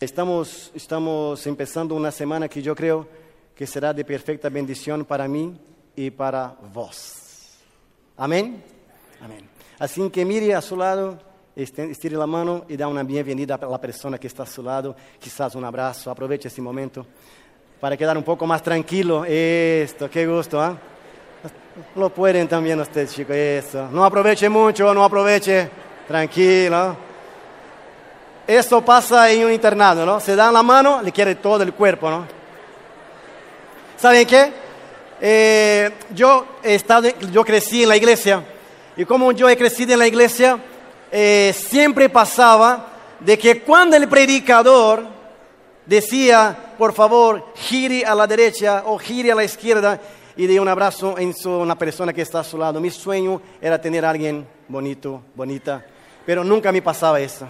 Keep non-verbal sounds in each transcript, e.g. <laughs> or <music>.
Estamos, estamos empezando una semana que yo creo que será de perfecta bendición para mí y para vos. Amén. Amén. Así que mire a su lado, este, estire la mano y da una bienvenida a la persona que está a su lado, quizás un abrazo, aproveche este momento para quedar un poco más tranquilo. Esto, qué gusto, ¿ah? Lo pueden también ustedes, chicos, eso. No aproveche mucho, no aproveche, tranquilo. Esto pasa en un internado, ¿no? Se dan la mano, le quiere todo el cuerpo, ¿no? ¿Saben qué? Eh, yo, he yo crecí en la iglesia y como yo he crecido en la iglesia, eh, siempre pasaba de que cuando el predicador decía, por favor, gire a la derecha o gire a la izquierda y de un abrazo en su, una persona que está a su lado. Mi sueño era tener a alguien bonito, bonita, pero nunca me pasaba eso.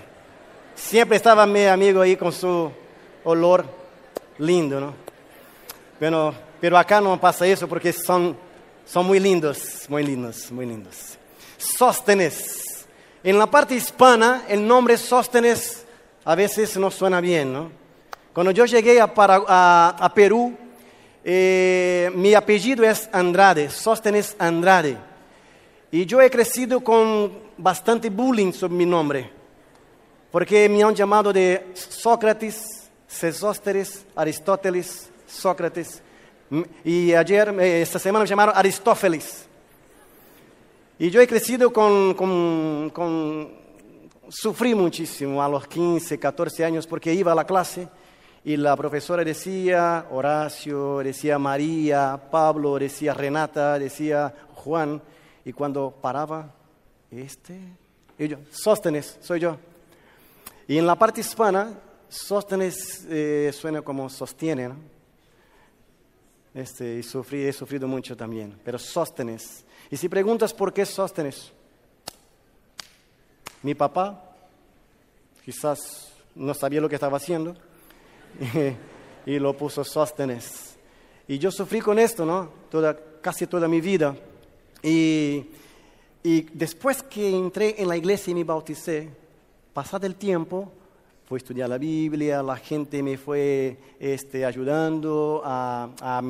Siempre estaba mi amigo ahí con su olor lindo, ¿no? Pero, pero acá no pasa eso porque son, son muy lindos, muy lindos, muy lindos. Sóstenes. En la parte hispana, el nombre Sóstenes a veces no suena bien, ¿no? Cuando yo llegué a, a, Perú, eh, mi apellido es Andrade, Sóstenes Andrade. Y yo he crecido con bastante bullying sobre mi nombre porque me han llamado de Sócrates, Sesósteres, Aristóteles, Sócrates. Y ayer, eh, esta semana me llamaron Aristófeles. Y yo he crecido con, con, con, Sufrí muchísimo a los 15, 14 años porque iba a la clase y la profesora decía Horacio, decía María, Pablo, decía Renata, decía Juan. Y cuando paraba, este, y yo, Sóstenes, soy yo. Y en la parte hispana, Sóstenes eh, suena como sostiene. Este, y sufrí, he sufrido mucho también, pero Sóstenes. Y si preguntas por qué Sóstenes, mi papá quizás no sabía lo que estaba haciendo <laughs> y, lo puso Sóstenes. Y yo sufrí con esto, ¿no? Toda, casi toda mi vida. Y, y después que entré en la iglesia y me bauticé, pasado el tiempo, fui a estudiar la Biblia, la gente me fue este, ayudando a, a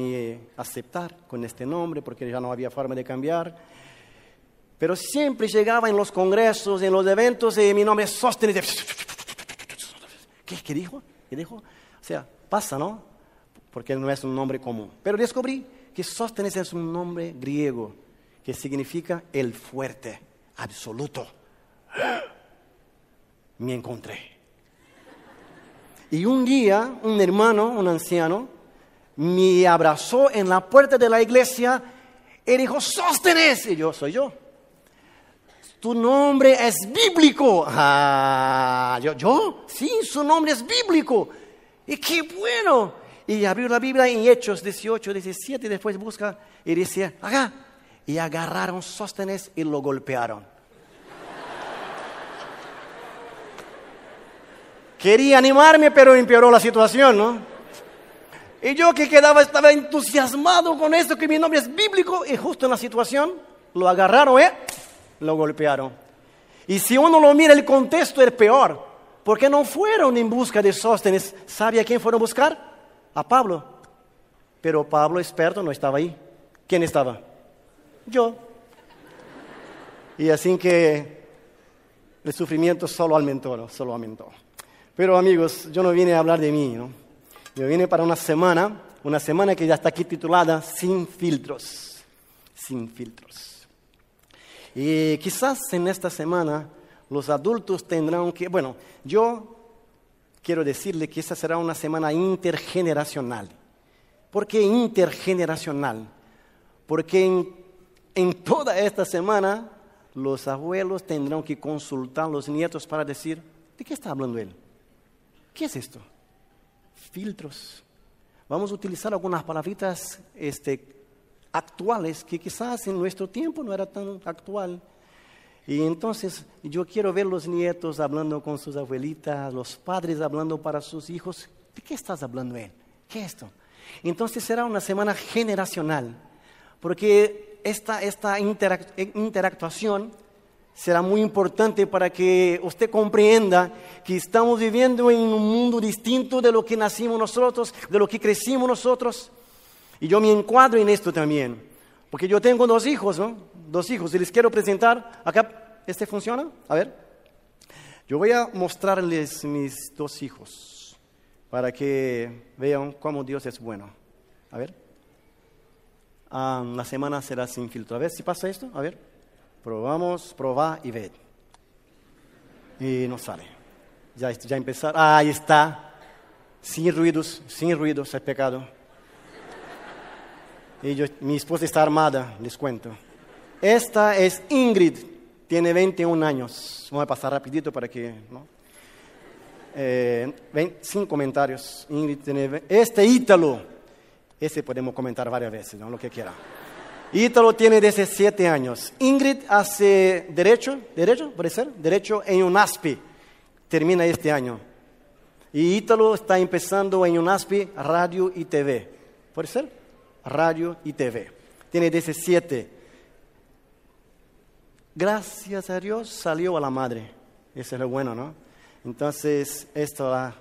aceptar con este nombre, porque ya no había forma de cambiar. Pero siempre llegaba en los congresos, en los eventos, y mi nombre es Sóstenes. ¿Qué, ¿Qué dijo? ¿Qué dijo? O sea, pasa, ¿no? Porque no es un nombre común. Pero descubrí que Sóstenes es un nombre griego que significa el fuerte, absoluto me encontré. Y un día un hermano, un anciano, me abrazó en la puerta de la iglesia y dijo, Sóstenes. Y yo, soy yo. Tu nombre es bíblico. Ah, yo, yo, sí, su nombre es bíblico. Y qué bueno. Y abrió la Biblia en Hechos 18, 17, y después busca y dice, acá. Y agarraron Sóstenes y lo golpearon. Quería animarme, pero empeoró la situación, ¿no? Y yo que quedaba, estaba entusiasmado con esto, que mi nombre es bíblico, y justo en la situación lo agarraron, ¿eh? Lo golpearon. Y si uno lo mira, el contexto es peor, porque no fueron en busca de Sóstenes. ¿Sabe a quién fueron a buscar? A Pablo. Pero Pablo, experto, no estaba ahí. ¿Quién estaba? Yo. Y así que el sufrimiento solo aumentó, solo aumentó. Pero amigos, yo no vine a hablar de mí, ¿no? Yo vine para una semana, una semana que ya está aquí titulada Sin filtros, sin filtros. Y quizás en esta semana los adultos tendrán que, bueno, yo quiero decirle que esta será una semana intergeneracional. ¿Por qué intergeneracional? Porque en, en toda esta semana los abuelos tendrán que consultar a los nietos para decir, ¿de qué está hablando él? ¿Qué es esto? Filtros. Vamos a utilizar algunas palabritas este, actuales que quizás en nuestro tiempo no era tan actual. Y entonces yo quiero ver los nietos hablando con sus abuelitas, los padres hablando para sus hijos. ¿De qué estás hablando él? ¿Qué es esto? Entonces será una semana generacional, porque esta, esta interactuación será muy importante para que usted comprenda que estamos viviendo en un mundo distinto de lo que nacimos nosotros, de lo que crecimos nosotros. Y yo me encuadro en esto también, porque yo tengo dos hijos, ¿no? Dos hijos, y les quiero presentar, acá, ¿este funciona? A ver. Yo voy a mostrarles mis dos hijos para que vean cómo Dios es bueno. A ver. Ah, la semana será sin filtro. A ver si pasa esto. A ver. Probamos, probar y ver. Y no sale. Ya, ya empezar. Ah, ahí está. Sin ruidos, sin ruidos, es pecado. Y mi esposa está armada, les cuento. Esta es Ingrid, tiene 21 años. Vamos a pasar rapidito para que... ¿no? Eh, sin comentarios. Ingrid tiene... Este Ítalo, ese podemos comentar varias veces, ¿no? lo que quiera. Ítalo tiene 17 años. Ingrid hace derecho, derecho, puede ser, derecho en UNASPI. Termina este año. Y Ítalo está empezando en UNASPI radio y TV. ¿Puede ser? Radio y TV. Tiene 17. Gracias a Dios salió a la madre. Eso es lo bueno, ¿no? Entonces, esto,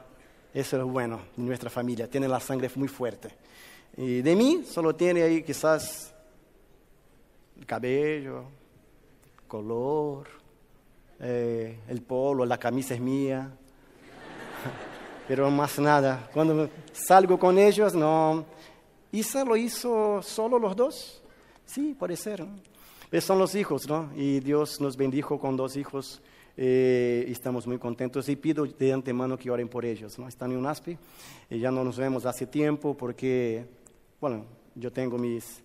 es lo bueno de nuestra familia. Tiene la sangre muy fuerte. Y de mí solo tiene ahí quizás cabello, color, eh, el polo, la camisa es mía, <laughs> pero más nada. Cuando salgo con ellos, no. ¿Isa lo hizo solo los dos? Sí, puede ser. ¿no? son los hijos, ¿no? Y Dios nos bendijo con dos hijos. Eh, estamos muy contentos y pido de antemano que oren por ellos. ¿no? Están en un ASPI y ya no nos vemos hace tiempo porque, bueno, yo tengo mis,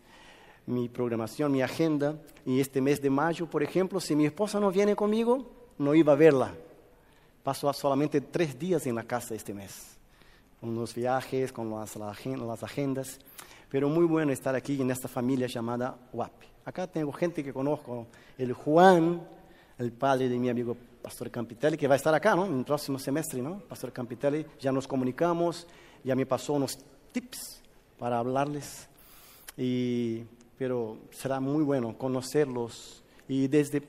mi programación, mi agenda. Y este mes de mayo, por ejemplo, si mi esposa no viene conmigo, no iba a verla. Paso solamente tres días en la casa este mes, con los viajes, con las, las agendas. Pero muy bueno estar aquí en esta familia llamada WAP. Acá tengo gente que conozco, el Juan, el padre de mi amigo Pastor Campitelli, que va a estar acá, ¿no? En el próximo semestre, ¿no? Pastor Campitelli, ya nos comunicamos, ya me pasó unos tips para hablarles. Y pero será muy bueno conocerlos y desde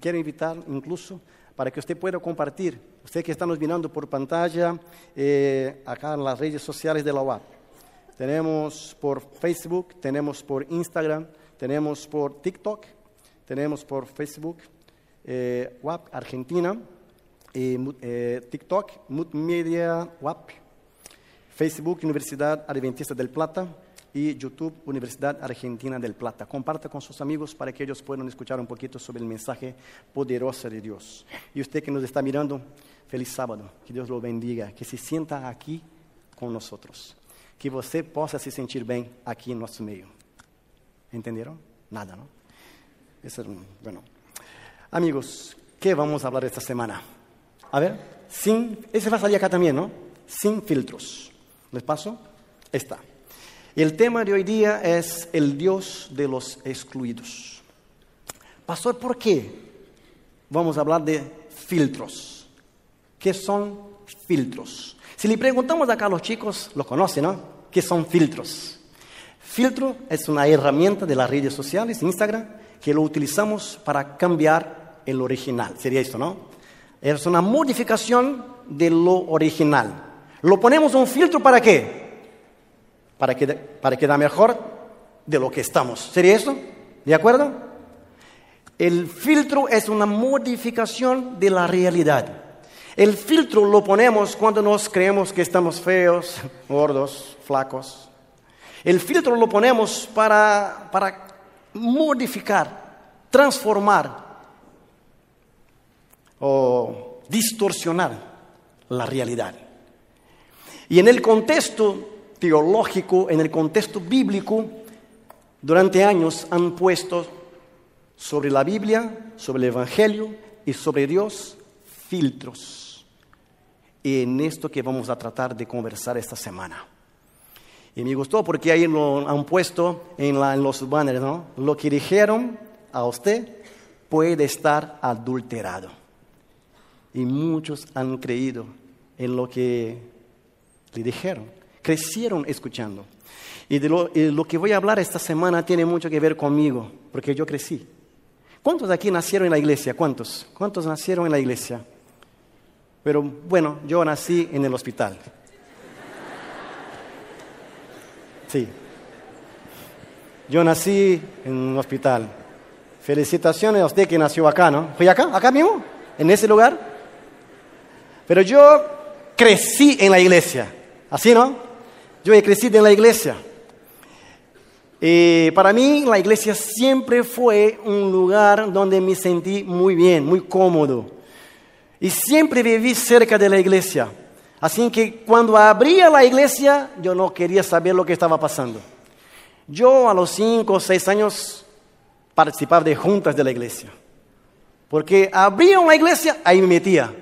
quiero invitar incluso para que usted pueda compartir, usted que está nos mirando por pantalla, eh, acá en las redes sociales de la UAP. Tenemos por Facebook, tenemos por Instagram, tenemos por TikTok, tenemos por Facebook, eh, WAP Argentina, eh, TikTok, Multimedia WAP, Facebook Universidad Adventista del Plata, y YouTube Universidad Argentina del Plata. Comparta con sus amigos para que ellos puedan escuchar un poquito sobre el mensaje poderoso de Dios. Y usted que nos está mirando, feliz sábado, que Dios lo bendiga, que se sienta aquí con nosotros, que você possa se sentir bem aqui em nosso meio. Entenderam? Nada, ¿no? Eso es, bueno. Amigos, ¿qué vamos a hablar esta semana? A ver, sin, ese va a salir acá también, ¿no? Sin filtros. ¿Les paso? Está. El tema de hoy día es el Dios de los excluidos. Pastor, ¿por qué vamos a hablar de filtros? ¿Qué son filtros? Si le preguntamos acá a los chicos, lo conocen, ¿no? ¿Qué son filtros? Filtro es una herramienta de las redes sociales, Instagram, que lo utilizamos para cambiar el original. Sería esto, ¿no? Es una modificación de lo original. Lo ponemos un filtro para qué? Para, que, para mejor de lo que estamos. ¿Sería eso? ¿De acuerdo? El filtro es una modificación de la realidad. El filtro lo ponemos cuando nos creemos que estamos feos, <laughs> gordos, flacos. El filtro lo ponemos para, para modificar, transformar o distorsionar la realidad. Y en el contexto teológico, en el contexto bíblico, durante años han puesto sobre la Biblia, sobre el Evangelio y sobre Dios filtros. Y en esto que vamos a tratar de conversar esta semana. Y me gustó porque ahí lo han puesto en, en los banners. Lo que dijeron a usted puede estar adulterado. Y muchos han creído en lo que le dijeron crecieron escuchando. Y de lo, que voy a hablar esta semana tiene mucho que ver conmigo, porque yo crecí. ¿Cuántos de aquí nacieron en la iglesia? ¿Cuántos? ¿Cuántos nacieron en la iglesia? Pero bueno, yo nací en el hospital. Sí. Yo nací en un hospital. Felicitaciones a usted que nació acá, ¿no? ¿Fui acá? ¿Acá mismo? ¿En ese lugar? Pero yo crecí en la iglesia. ¿Así, no? Yo he crecido en la iglesia. Eh, para mí la iglesia siempre fue un lugar donde me sentí muy bien, muy cómodo. Y siempre viví cerca de la iglesia. Así que cuando abría la iglesia, yo no quería saber lo que estaba pasando. Yo a los cinco o seis años participaba de juntas de la iglesia. Porque abría una iglesia, ahí me metía.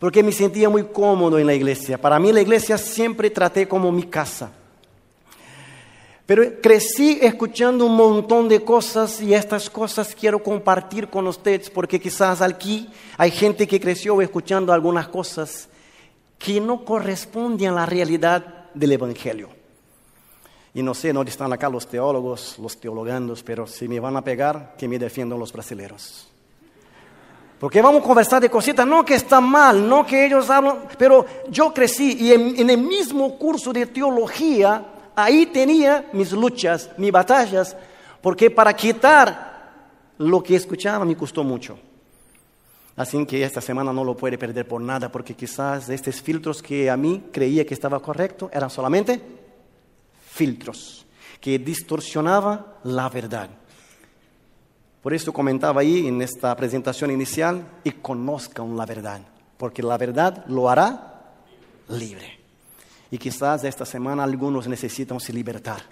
Porque me sentía muy cómodo en la iglesia. Para mí la iglesia siempre traté como mi casa. Pero crecí escuchando un montón de cosas y estas cosas quiero compartir con ustedes porque quizás aquí hay gente que creció escuchando algunas cosas que no corresponden a la realidad del Evangelio. Y no sé dónde están acá los teólogos, los teologandos, pero si me van a pegar, que me defiendan los brasileños. Porque vamos a conversar de cositas, no que está mal, no que ellos hablan, pero yo crecí y en el mismo curso de teología, ahí tenía mis luchas, mis batallas, porque para quitar lo que escuchaba me costó mucho. Así que esta semana no lo puede perder por nada, porque quizás estos filtros que a mí creía que estaba correcto eran solamente filtros que distorsionaban la verdad. Por eso comentaba ahí en esta presentación inicial, y conozcan la verdad, porque la verdad lo hará libre. Y quizás esta semana algunos necesitan se libertar.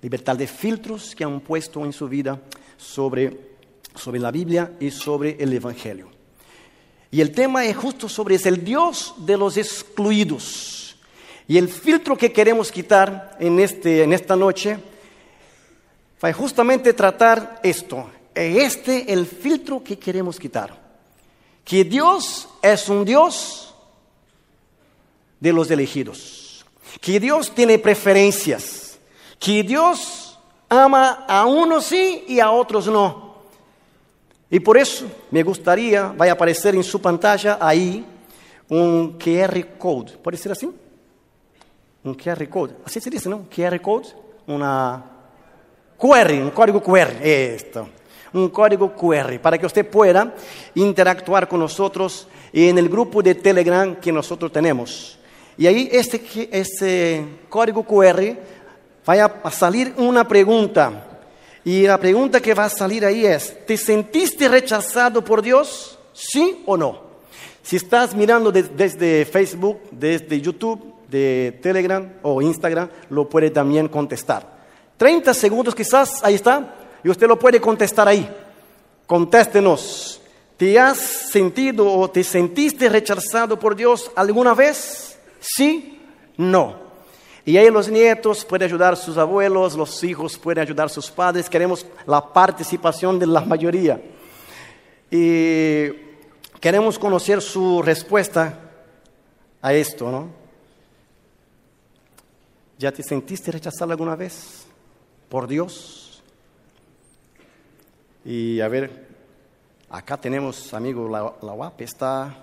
Libertar de filtros que han puesto en su vida sobre, sobre la Biblia y sobre el Evangelio. Y el tema es justo sobre es el Dios de los excluidos. Y el filtro que queremos quitar en, este, en esta noche fue justamente tratar esto. Este el filtro que queremos quitar. Que Dios es un Dios de los elegidos que Dios tiene preferencias, que Dios ama a unos sí y a otros no. Y por eso me gustaría, va a aparecer en su pantalla ahí un QR code. ¿Puede ser así? Un QR code. Así se dice, ¿no? QR code. Una QR, un código QR. Esto. Un código QR para que usted pueda interactuar con nosotros en el grupo de Telegram que nosotros tenemos. Y ahí este, este código QR va a salir una pregunta. Y la pregunta que va a salir ahí es, ¿te sentiste rechazado por Dios? ¿Sí o no? Si estás mirando desde Facebook, desde YouTube, de Telegram o Instagram, lo puede también contestar. 30 segundos quizás, ahí está, y usted lo puede contestar ahí. Contéstenos. ¿Te has sentido o te sentiste rechazado por Dios alguna vez? Sí, no. Y ahí los nietos pueden ayudar a sus abuelos, los hijos pueden ayudar a sus padres. Queremos la participación de la mayoría. Y queremos conocer su respuesta a esto, ¿no? ¿Ya te sentiste rechazado alguna vez por Dios? Y a ver, acá tenemos, amigo, la, la UAP está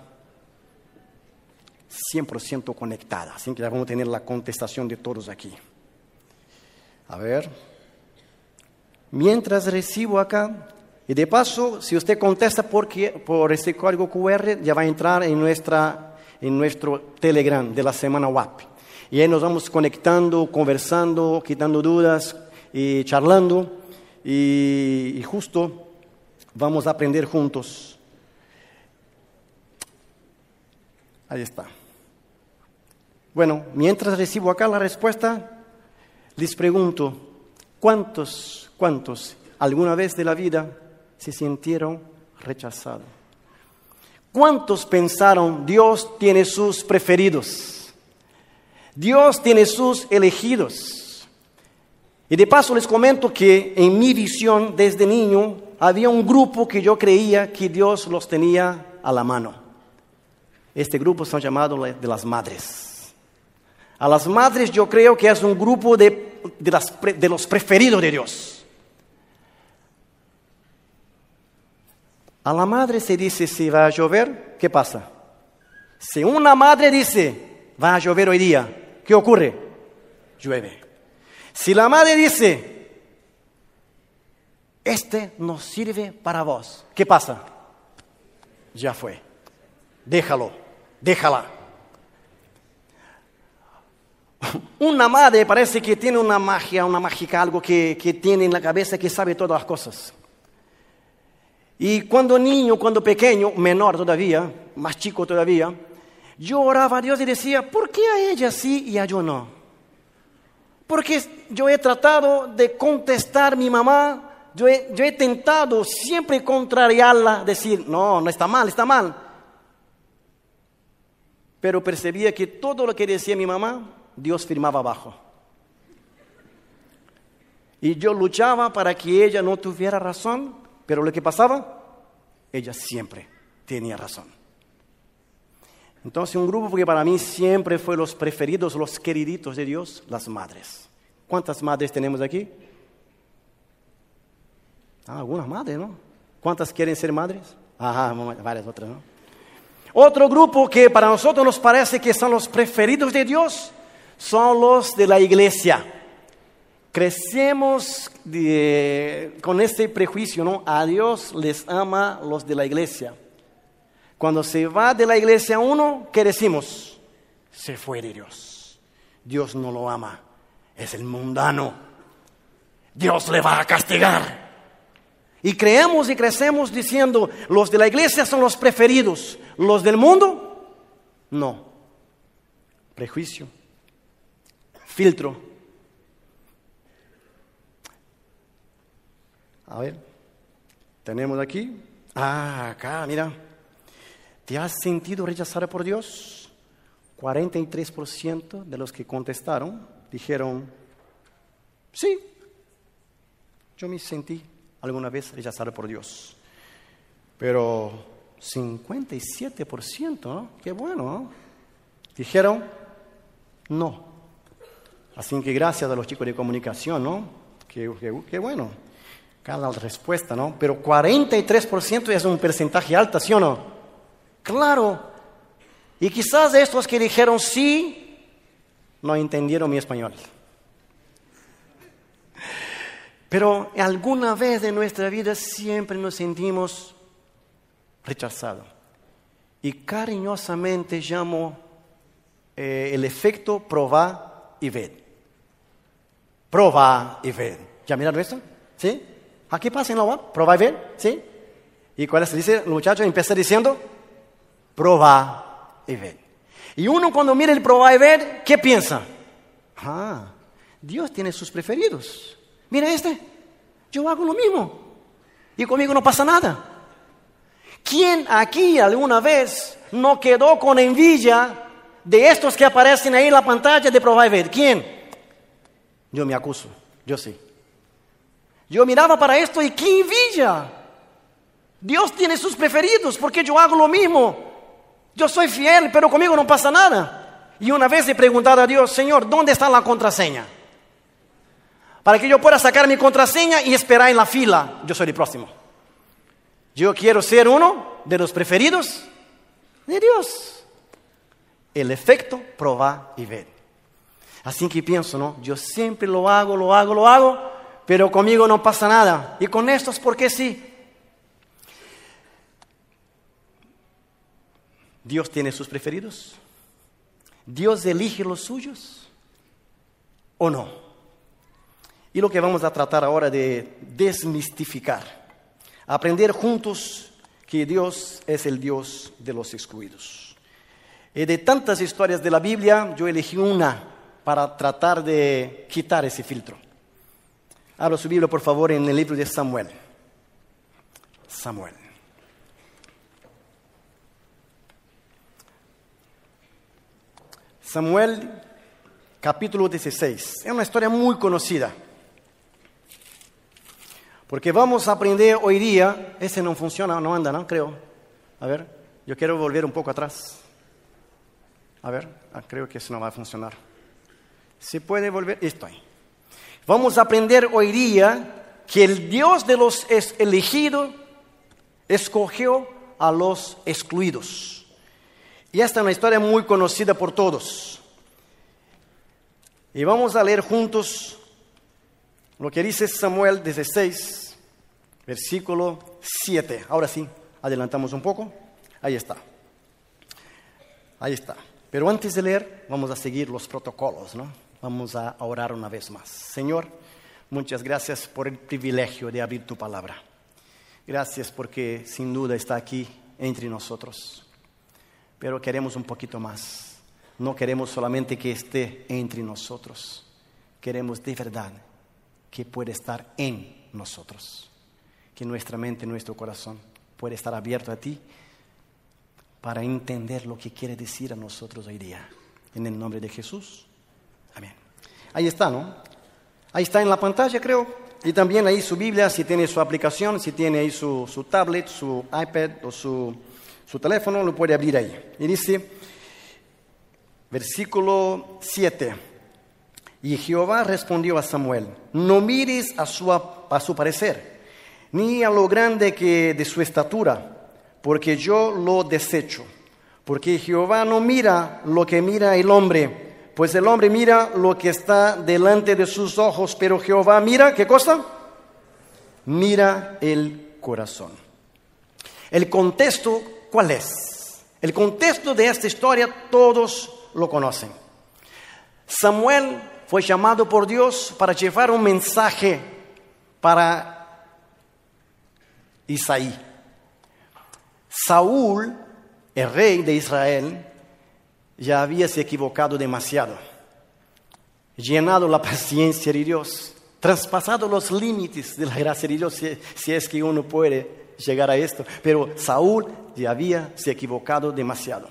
100% conectada. Así que ya vamos a tener la contestación de todos aquí. A ver. Mientras recibo acá, y de paso, si usted contesta por, por este código QR, ya va a entrar en, nuestra, en nuestro Telegram de la semana WAP. Y ahí nos vamos conectando, conversando, quitando dudas y charlando. Y justo vamos a aprender juntos. Ahí está. Bueno, mientras recibo acá la respuesta, les pregunto, ¿cuántos, cuántos alguna vez de la vida se sintieron rechazados? ¿Cuántos pensaron, Dios tiene sus preferidos? Dios tiene sus elegidos. Y de paso les comento que en mi visión desde niño había un grupo que yo creía que Dios los tenía a la mano. Este grupo son llamados de las madres. A las madres yo creo que es un grupo de, de, los preferidos de Dios. A la madre se dice si va a llover, ¿qué pasa? Si una madre dice, va a llover hoy día, ¿qué ocurre? Llueve. Si la madre dice, este no sirve para vos, ¿qué pasa? Ya fue. Déjalo, déjala. <laughs> Una madre parece que tiene una magia, una mágica, algo que, que tiene en la cabeza que sabe todas las cosas. Y cuando niño, cuando pequeño, menor todavía, más chico todavía, yo oraba a Dios y decía, ¿por qué a ella sí y a yo no? Porque yo he tratado de contestar a mi mamá, yo he, yo he tentado siempre contrariarla, decir, no, no está mal, está mal. Pero percibía que todo lo que decía mi mamá, Dios firmaba abajo. Y yo luchaba para que ella no tuviera razón, pero lo que pasaba, ella siempre tenía razón. Entonces un grupo que para mí siempre fue los preferidos, los queriditos de Dios, las madres. ¿Cuántas madres tenemos aquí? Ah, algunas madres, ¿no? ¿Cuántas quieren ser madres? Ajá, varias otras, ¿no? Otro grupo que para nosotros nos parece que son los preferidos de Dios son los de la iglesia. Crecemos con este prejuicio, ¿no? A Dios les ama los de la iglesia. Cuando se va de la iglesia uno, ¿qué decimos? Se fue de Dios. Dios no lo ama, es el mundano. Dios le va a castigar. Y creemos y crecemos diciendo, los de la iglesia son los preferidos, los del mundo, no. Prejuicio filtro. A ver, tenemos aquí. Ah, acá, mira. ¿Te has sentido rechazada por Dios? 43% de los que contestaron dijeron, sí, yo me sentí alguna vez rechazada por Dios. Pero 57%, ¿no? qué bueno, ¿no? dijeron, no. Así que gracias a los chicos de comunicación, ¿no? Qué, bueno. Cada respuesta, ¿no? Pero 43% es un porcentaje alto, ¿sí o no? Claro. Y quizás estos que dijeron sí, no entendieron mi español. Pero alguna vez en nuestra vida siempre nos sentimos rechazados. Y cariñosamente llamo eh, el efecto probar y ver. Proba y ver. ¿Ya miraron esto? ¿Sí? Aquí pasa en la web. Proba y ver. ¿Sí? ¿Y cuál es? Dice el muchacho, empieza diciendo, proba y ver. Y uno cuando mira el proba y ver, ¿qué piensa? Ah, Dios tiene sus preferidos. Mira este, yo hago lo mismo. Y conmigo no pasa nada. ¿Quién aquí alguna vez no quedó con envidia de estos que aparecen ahí en la pantalla de probar y ver? ¿Quién? Yo me acuso, yo sí. Yo miraba para esto y qué envidia. Dios tiene sus preferidos porque yo hago lo mismo. Yo soy fiel, pero conmigo no pasa nada. Y una vez he preguntado a Dios, Señor, ¿dónde está la contraseña? Para que yo pueda sacar mi contraseña y esperar en la fila. Yo soy el próximo. Yo quiero ser uno de los preferidos de Dios. El efecto probar y ver. Así que pienso, ¿no? Yo siempre lo hago, lo hago, lo hago, pero conmigo no pasa nada. Y con estos, ¿por qué sí? Dios tiene sus preferidos. Dios elige los suyos o no. Y lo que vamos a tratar ahora de desmistificar. Aprender juntos que Dios es el Dios de los excluidos. Y de tantas historias de la Biblia, yo elegí una para tratar de quitar ese filtro. Abra su Biblia, por favor, en el libro de Samuel. Samuel. Samuel, capítulo 16. Es una historia muy conocida. Porque vamos a aprender hoy día, ese no funciona, no anda, ¿no? Creo. A ver, yo quiero volver un poco atrás. A ver, ah, creo que eso no va a funcionar. Se puede volver, estoy. Vamos a aprender hoy día que el Dios de los elegidos escogió a los excluidos. Y esta es una historia muy conocida por todos. Y vamos a leer juntos lo que dice Samuel 16, versículo 7. Ahora sí, adelantamos un poco. Ahí está. Ahí está. Pero antes de leer, vamos a seguir los protocolos, ¿no? Vamos a orar una vez más. Señor, muchas gracias por el privilegio de abrir tu palabra. Gracias porque sin duda está aquí entre nosotros. Pero queremos un poquito más. No queremos solamente que esté entre nosotros. Queremos de verdad que pueda estar en nosotros. Que nuestra mente, nuestro corazón pueda estar abierto a ti para entender lo que quiere decir a nosotros hoy día. En el nombre de Jesús. Amén. Ahí está, ¿no? Ahí está en la pantalla, creo. Y también ahí su Biblia, si tiene su aplicación, si tiene ahí su, su tablet, su iPad o su, su teléfono, lo puede abrir ahí. Y dice, versículo 7. Y Jehová respondió a Samuel, no mires a su, a su parecer, ni a lo grande que de su estatura, porque yo lo desecho. Porque Jehová no mira lo que mira el hombre pues el hombre mira lo que está delante de sus ojos, pero Jehová mira, ¿qué cosa? Mira el corazón. El contexto, ¿cuál es? El contexto de esta historia todos lo conocen. Samuel fue llamado por Dios para llevar un mensaje para Isaí. Saúl, el rey de Israel, ya había se equivocado demasiado, llenado la <laughs> paciencia de Dios, traspasado los límites de la gracia de Dios, si, es que uno puede llegar a esto. Pero Saúl ya había se equivocado demasiado.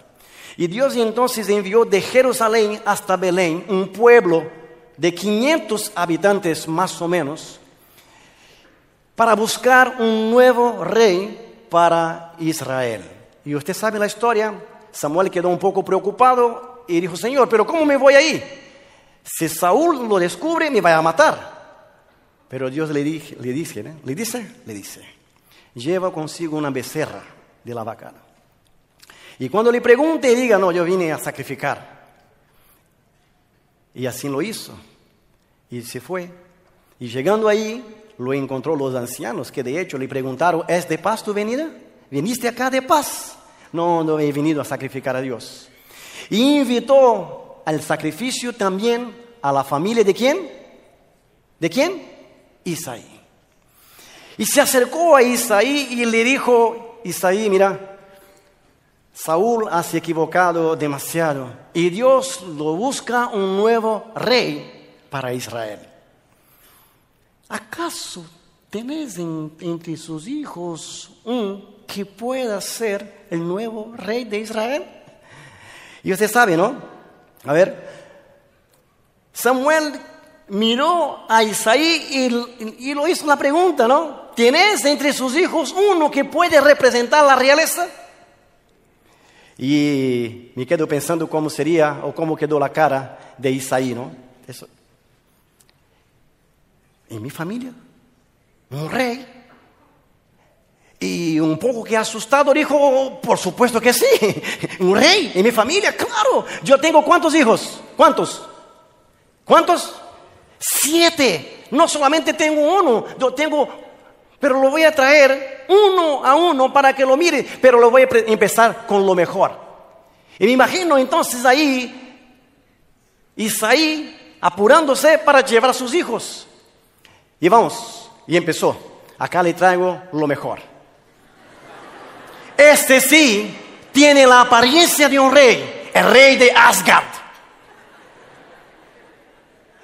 Y Dios entonces envió de Jerusalén hasta Belén un pueblo de 500 habitantes más o menos para buscar un nuevo rey para Israel. Y usted sabe la historia, Samuel quedó un poco preocupado y dijo, Señor, pero ¿cómo me voy ahí? Si Saúl lo descubre, me va a matar. Pero Dios le, le dice, le dice, le dice, lleva consigo una becerra de la vaca. Y cuando le pregunte, diga, no, yo vine a sacrificar. Y así lo hizo. Y se fue. Y llegando ahí, lo encontró los ancianos, que de hecho le preguntaron, ¿es de paz tu venida? ¿Viniste acá de paz? no, no he venido a sacrificar a Dios. Y invitó al sacrificio también a la familia de quién? ¿De quién? Isaí. Y se acercó a Isaí y le dijo, Isaí, mira, Saúl ha equivocado demasiado y Dios lo busca un nuevo rey para Israel. ¿Acaso tenés entre sus hijos un que pueda ser el nuevo rey de Israel. Y usted sabe, ¿no? A ver, Samuel miró a Isaí y, lo hizo la pregunta, ¿no? ¿Tienes entre sus hijos uno que puede representar la realeza? Y me quedo pensando cómo sería o cómo quedó la cara de Isaí, ¿no? Eso. ¿En mi familia? ¿Un rey? Y un poco que asustado dijo, por supuesto que sí, <laughs> un rey en mi familia, claro. Yo tengo cuántos hijos? ¿Cuántos? ¿Cuántos? Siete. No solamente tengo uno, yo tengo, pero lo voy a traer uno a uno para que lo mire, pero lo voy a empezar con lo mejor. Y me imagino entonces ahí, Isaí apurándose para llevar a sus hijos. Y vamos, y empezó. Acá le traigo lo mejor. Este sí tiene la apariencia de un rey, el rey de Asgard.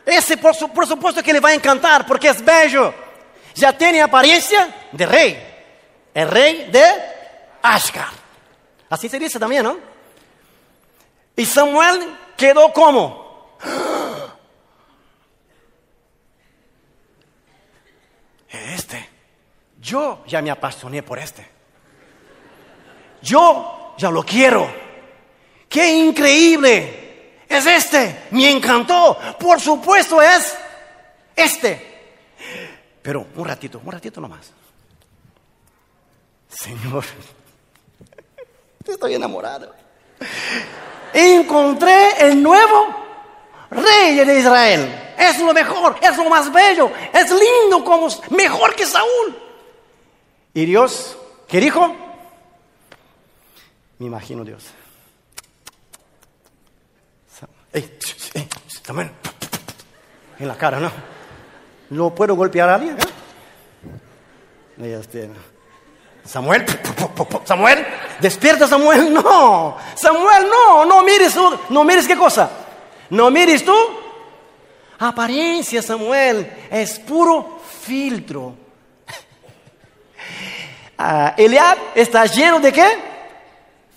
Ese por, supuesto que le va a encantar porque es bello. Ya tiene apariencia de rey, el rey de Asgard. Así se dice también, ¿no? Y Samuel quedó como. <gasps> Este. Yo ya me apasioné por este. Yo ya lo quiero. ¡Qué increíble! Es este. Me encantó. Por supuesto es este. Pero un ratito, un ratito nomás. Señor, <laughs> estoy enamorado. Encontré el nuevo rey de Israel. Es lo mejor, es lo más bello, es lindo como mejor que Saúl. Y Dios, ¿qué dijo? Me imagino Dios. Samuel, en la cara, ¿no? ¿No puedo golpear a alguien? Este, Samuel, Samuel, despierta Samuel, <laughs> no, Samuel, no, no mires, no mires qué cosa, no mires tú. Apariencia, Samuel, es puro filtro. Uh, <laughs> Eliab está lleno de qué?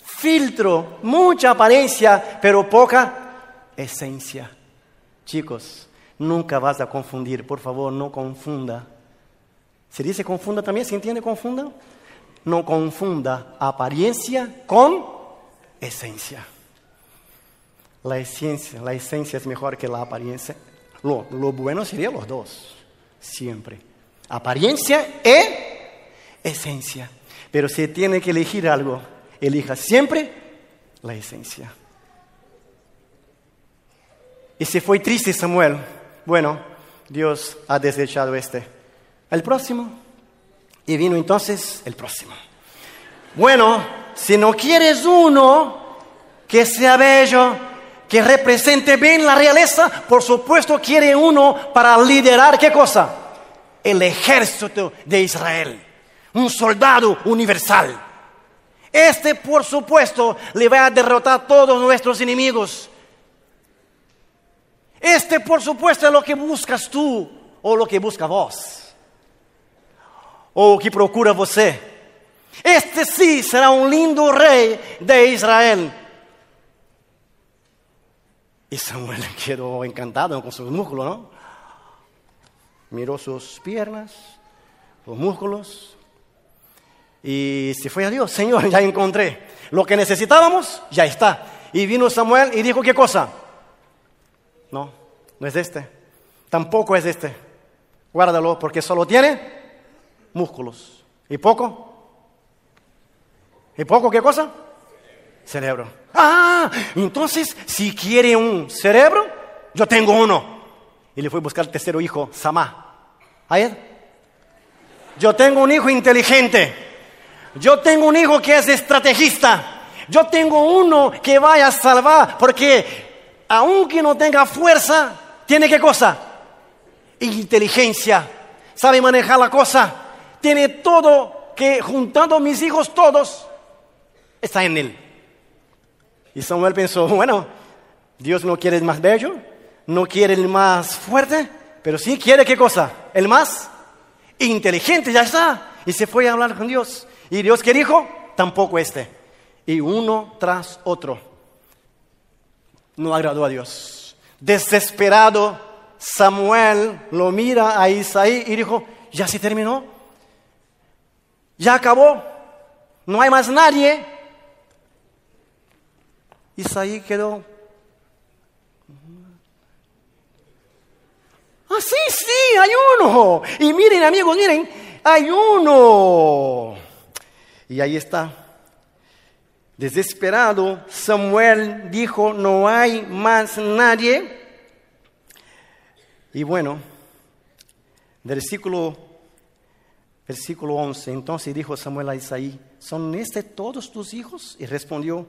Filtro, mucha apariencia, pero poca esencia. Chicos, nunca vas a confundir, por favor, no confunda. ¿Se dice confunda también? ¿Se entiende confunda? No confunda apariencia con esencia. La esencia, la esencia es mejor que la apariencia. Lo, lo bueno sería los dos, siempre. Apariencia e esencia. Pero si tiene que elegir algo, elija siempre la esencia. Y si fue triste Samuel, bueno, Dios ha desechado este. El próximo. Y vino entonces el próximo. Bueno, si no quieres uno que sea bello, que represente bien la realeza, por supuesto quiere uno para liderar qué cosa? El ejército de Israel un soldado universal. Este, por supuesto, le va a derrotar a todos nuestros enemigos. Este, por supuesto, es lo que buscas tú o lo que busca vos. O que procura você. Este sí será un lindo rey de Israel. Y Samuel quedó encantado con sus músculos, ¿no? Miró sus piernas, los músculos, y se fue a Dios, Señor, ya encontré. Lo que necesitábamos, ya está. Y vino Samuel y dijo, ¿qué cosa? No, no es este. Tampoco es este. Guárdalo porque solo tiene músculos. ¿Y poco? ¿Y poco qué cosa? Cerebro. Ah, entonces si quiere un cerebro, yo tengo uno. Y le fue a buscar el tercero hijo, Samá. ¿Ayer? Yo tengo un hijo inteligente. Yo tengo un hijo que es estrategista. Yo tengo uno que vaya a salvar, porque aunque no tenga fuerza, tiene qué cosa? Inteligencia. Sabe manejar la cosa. Tiene todo que juntando mis hijos todos está en él. Y Samuel pensó, bueno, Dios no quiere el más bello, no quiere el más fuerte, pero sí quiere qué cosa? El más inteligente, ya está. Y se fue a hablar con Dios. ¿Y Dios qué dijo? Tampoco este. Y uno tras otro. No agradó a Dios. Desesperado, Samuel lo mira a Isaí y dijo, ya se terminó. Ya acabó. No hay más nadie. Isaí quedó. Ah, sí, sí, hay uno. Y miren, amigos, miren, hay uno. Y ahí está. Desesperado, Samuel dijo, no hay más nadie. Y bueno, versículo, versículo 11, entonces dijo Samuel a Isaí, ¿son estos todos tus hijos? Y respondió,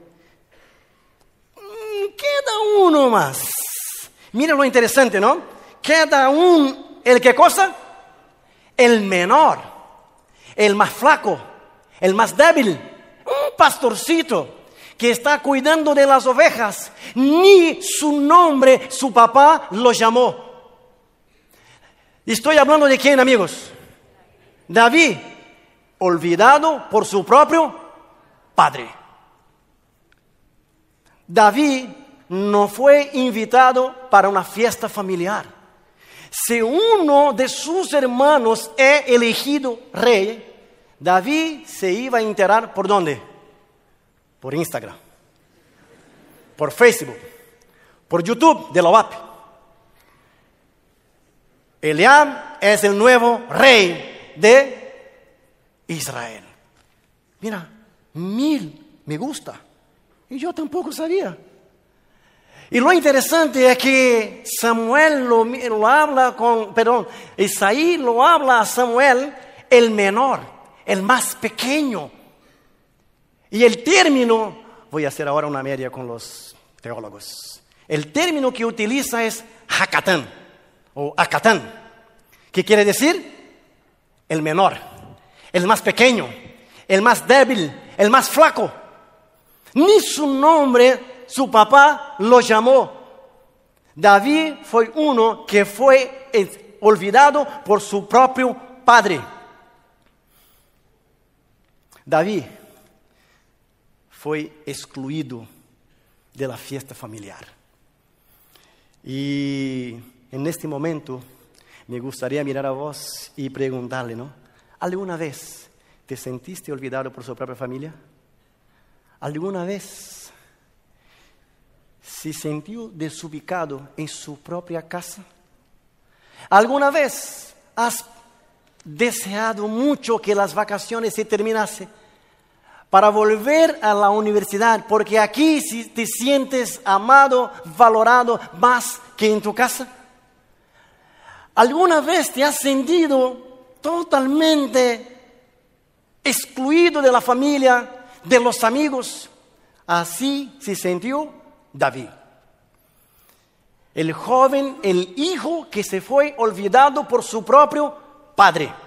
mm, queda uno más. Mira lo interesante, ¿no? Queda un, ¿el qué cosa? El menor, el más flaco el más débil, pastorcito que está cuidando de las ovejas, ni su nombre su papá lo llamó. Estoy hablando de quién, amigos? David, olvidado por su propio padre. David no fue invitado para una fiesta familiar. Si uno de sus hermanos es elegido rey, David se iba a enterar por dónde? Por Instagram, por Facebook, por YouTube de la UAP. Eliam es el nuevo rey de Israel. mira, mil me gusta. Y yo tampoco sabía. Y lo interesante es que Samuel lo, lo, habla con, perdón, Isaí lo habla a Samuel, el menor, el más pequeño. Y el término, voy a hacer ahora una media con los teólogos, el término que utiliza es Hakatán o Akatán, que quiere decir el menor, el más pequeño, el más débil, el más flaco. Ni su nombre, su papá lo llamó. David fue uno que fue olvidado por su propio padre. David fue excluido de la fiesta familiar. Y en este momento me gustaría mirar a vos y preguntarle, ¿no? ¿Alguna vez te sentiste olvidado por su propia familia? ¿Alguna vez se sintió desubicado en su propia casa? ¿Alguna vez has deseado mucho que las vacaciones se terminasen para volver a la universidad? Porque aquí te sientes amado, valorado más que en tu casa. ¿Alguna vez te has sentido totalmente excluido de la familia, de los amigos? Así se sintió David. El joven, el hijo que se fue olvidado por su propio padre.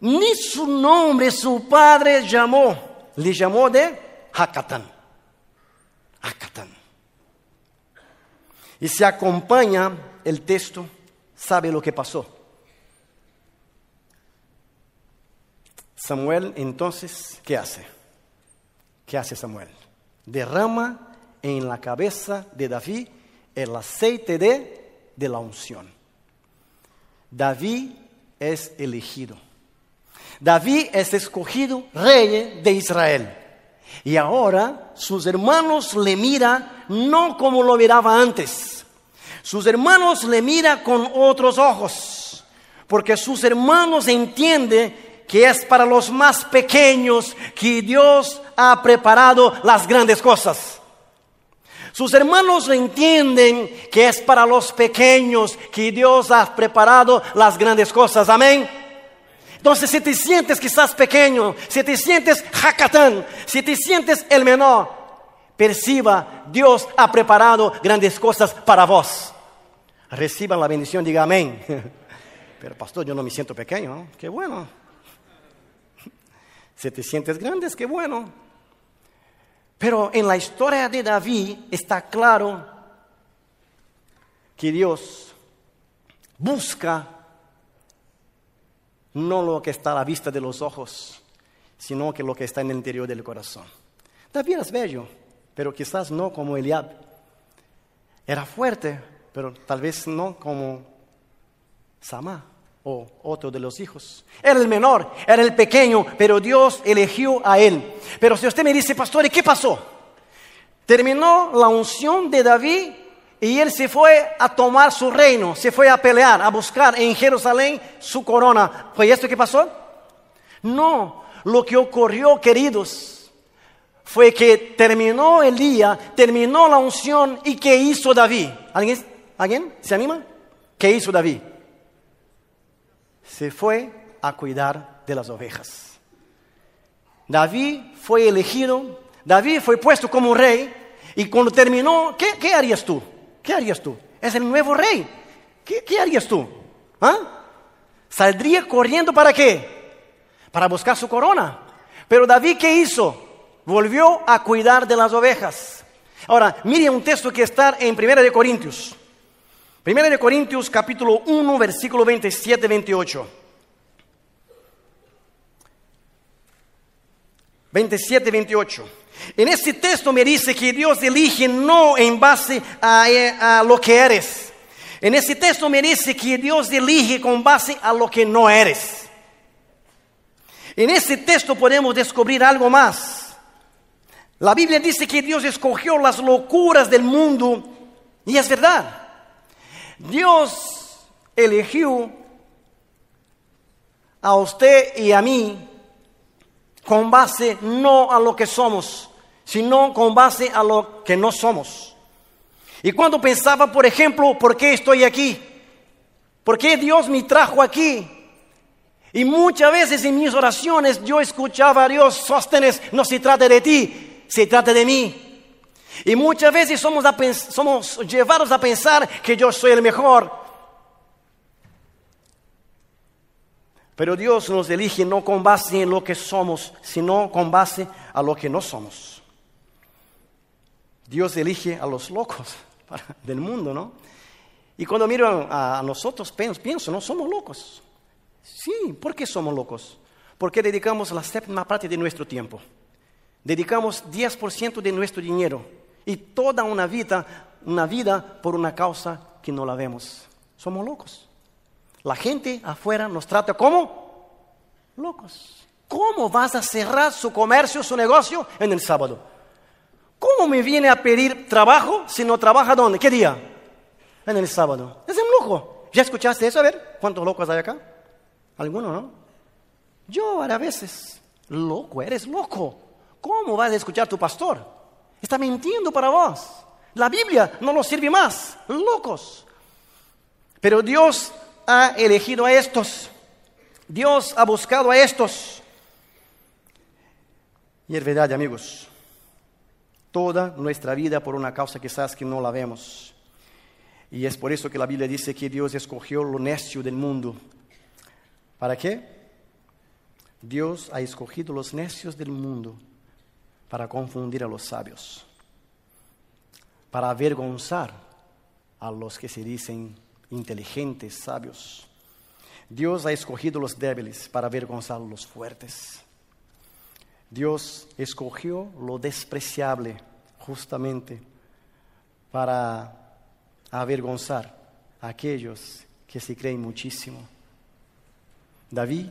Ni su nombre su padre llamó, le llamó de Hakatán. Hakatán. Y se acompaña el texto, sabe lo que pasó. Samuel entonces, ¿qué hace? ¿Qué hace Samuel? Derrama en la cabeza de David el aceite de, de la unción. David es elegido. David es escogido rey de Israel. Y ahora sus hermanos le miran no como lo miraba antes. Sus hermanos le miran con otros ojos. Porque sus hermanos entienden que es para los más pequeños que Dios ha preparado las grandes cosas. Sus hermanos entienden que es para los pequeños que Dios ha preparado las grandes cosas. Amén. Entonces, si te sientes que estás pequeño, si te sientes jacatán, si te sientes el menor, perciba, Dios ha preparado grandes cosas para vos. Reciba la bendición, diga amén. <laughs> Pero pastor, yo no me siento pequeño. Qué bueno. <laughs> Si te sientes grande, qué bueno. Pero en la historia de David está claro que Dios busca no lo que está a la vista de los ojos, sino que lo que está en el interior del corazón. David es bello, pero quizás no como Eliab. Era fuerte, pero tal vez no como Samá o otro de los hijos. Era el menor, era el pequeño, pero Dios eligió a él. Pero si usted me dice, pastor, ¿y qué pasó? Terminó la unción de David y él se fue a tomar su reino, se fue a pelear, a buscar en Jerusalén su corona. ¿Fue esto que pasó? No, lo que ocurrió, queridos, fue que terminó el día, terminó la unción y ¿qué hizo David? ¿Alguien, ¿Alguien se anima? ¿Qué hizo David? Se fue a cuidar de las ovejas. David fue elegido, David fue puesto como rey y cuando terminó, ¿qué, qué harías tú? ¿Qué harías tú? Es el nuevo rey. ¿Qué, harías tú? ¿Ah? ¿Saldría corriendo para qué? Para buscar su corona. Pero David, ¿qué hizo? Volvió a cuidar de las ovejas. Ahora, mire un texto que está en 1 de Corintios. 1 de Corintios capítulo 1, versículo 27, 27, 28. En este texto me dice que Dios elige no en base a, lo que eres. En este texto me dice que Dios elige con base a lo que no eres. En este texto podemos descubrir algo más. La Biblia dice que Dios escogió las locuras del mundo y es verdad. Dios eligió a usted y a mí con base no a lo que somos, sino con base a lo que no somos. Y cuando pensaba, por ejemplo, ¿por qué estoy aquí? ¿Por qué Dios me trajo aquí? Y muchas veces en mis oraciones yo escuchaba a Dios, sóstenes, no se trata de ti, se trata de mí. Y muchas veces somos, somos llevados a pensar que yo soy el mejor. Pero Dios nos elige no con base en lo que somos, sino con base a lo que no somos. Dios elige a los locos <laughs> del mundo, ¿no? Y cuando miro a, nosotros, pienso, pienso, no somos locos. Sí, ¿por qué somos locos? Porque dedicamos la séptima parte de nuestro tiempo. Dedicamos 10% de nuestro dinero y toda una vida, una vida por una causa que no la vemos. Somos locos. La gente afuera nos trata como locos. ¿Cómo vas a cerrar su comercio, su negocio en el sábado? ¿Cómo me viene a pedir trabajo si no trabaja dónde? ¿Qué día? En el sábado. Es un loco. ¿Ya escuchaste eso? A ver, ¿cuántos locos hay acá? ¿Alguno, no? Yo a veces, loco, eres loco. ¿Cómo vas a escuchar a tu pastor? Está mintiendo para vos. La Biblia no nos sirve más. Locos. Pero Dios ha elegido a estos. Dios ha buscado a estos. Y es verdad, amigos. Toda nuestra vida por una causa quizás que no la vemos. Y es por eso que la Biblia dice que Dios escogió lo necio del mundo ¿Para qué? Dios ha escogido los necios del mundo para confundir a los sabios, para avergonzar a los que se dicen inteligentes, sabios. Dios ha escogido los débiles para avergonzar a los fuertes. Dios escogió lo despreciable justamente para avergonzar a aquellos que se creen muchísimo. David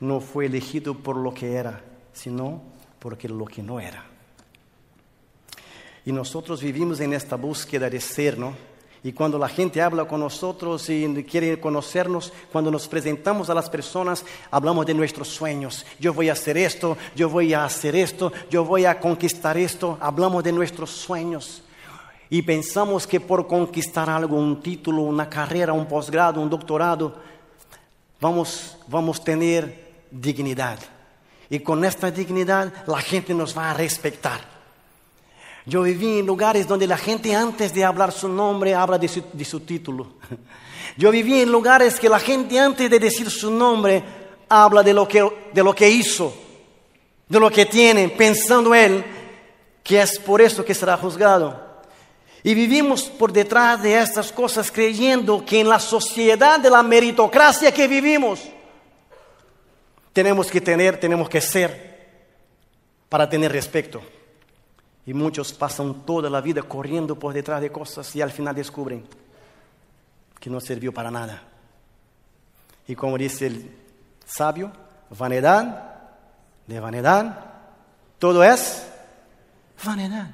no fue elegido por lo que era, sino porque lo que no era. Y nosotros vivimos en esta búsqueda de ser, ¿no? Y cuando la gente habla con nosotros y quiere conocernos, cuando nos presentamos a las personas, hablamos de nuestros sueños. Yo voy a hacer esto, yo voy a hacer esto, yo voy a conquistar esto. Hablamos de nuestros sueños. Y pensamos que por conquistar algo, un título, una carrera, un posgrado, un doctorado, vamos, vamos a tener dignidad. Y con esta dignidad la gente nos va a respetar. Yo viví en lugares donde la gente antes de hablar su nombre habla de su, título. <laughs> Yo viví en lugares que la gente antes de decir su nombre habla de lo que, de lo que hizo, de lo que tiene, pensando él que es por eso que será juzgado. Y vivimos por detrás de estas cosas creyendo que en la sociedad de la meritocracia que vivimos, tenemos que tener, tenemos que ser para tener respeto. Y muchos pasan toda la vida corriendo por detrás de cosas y al final descubren que no sirvió para nada. Y como dice el sabio, vanidad de vanidad, todo es vanidad.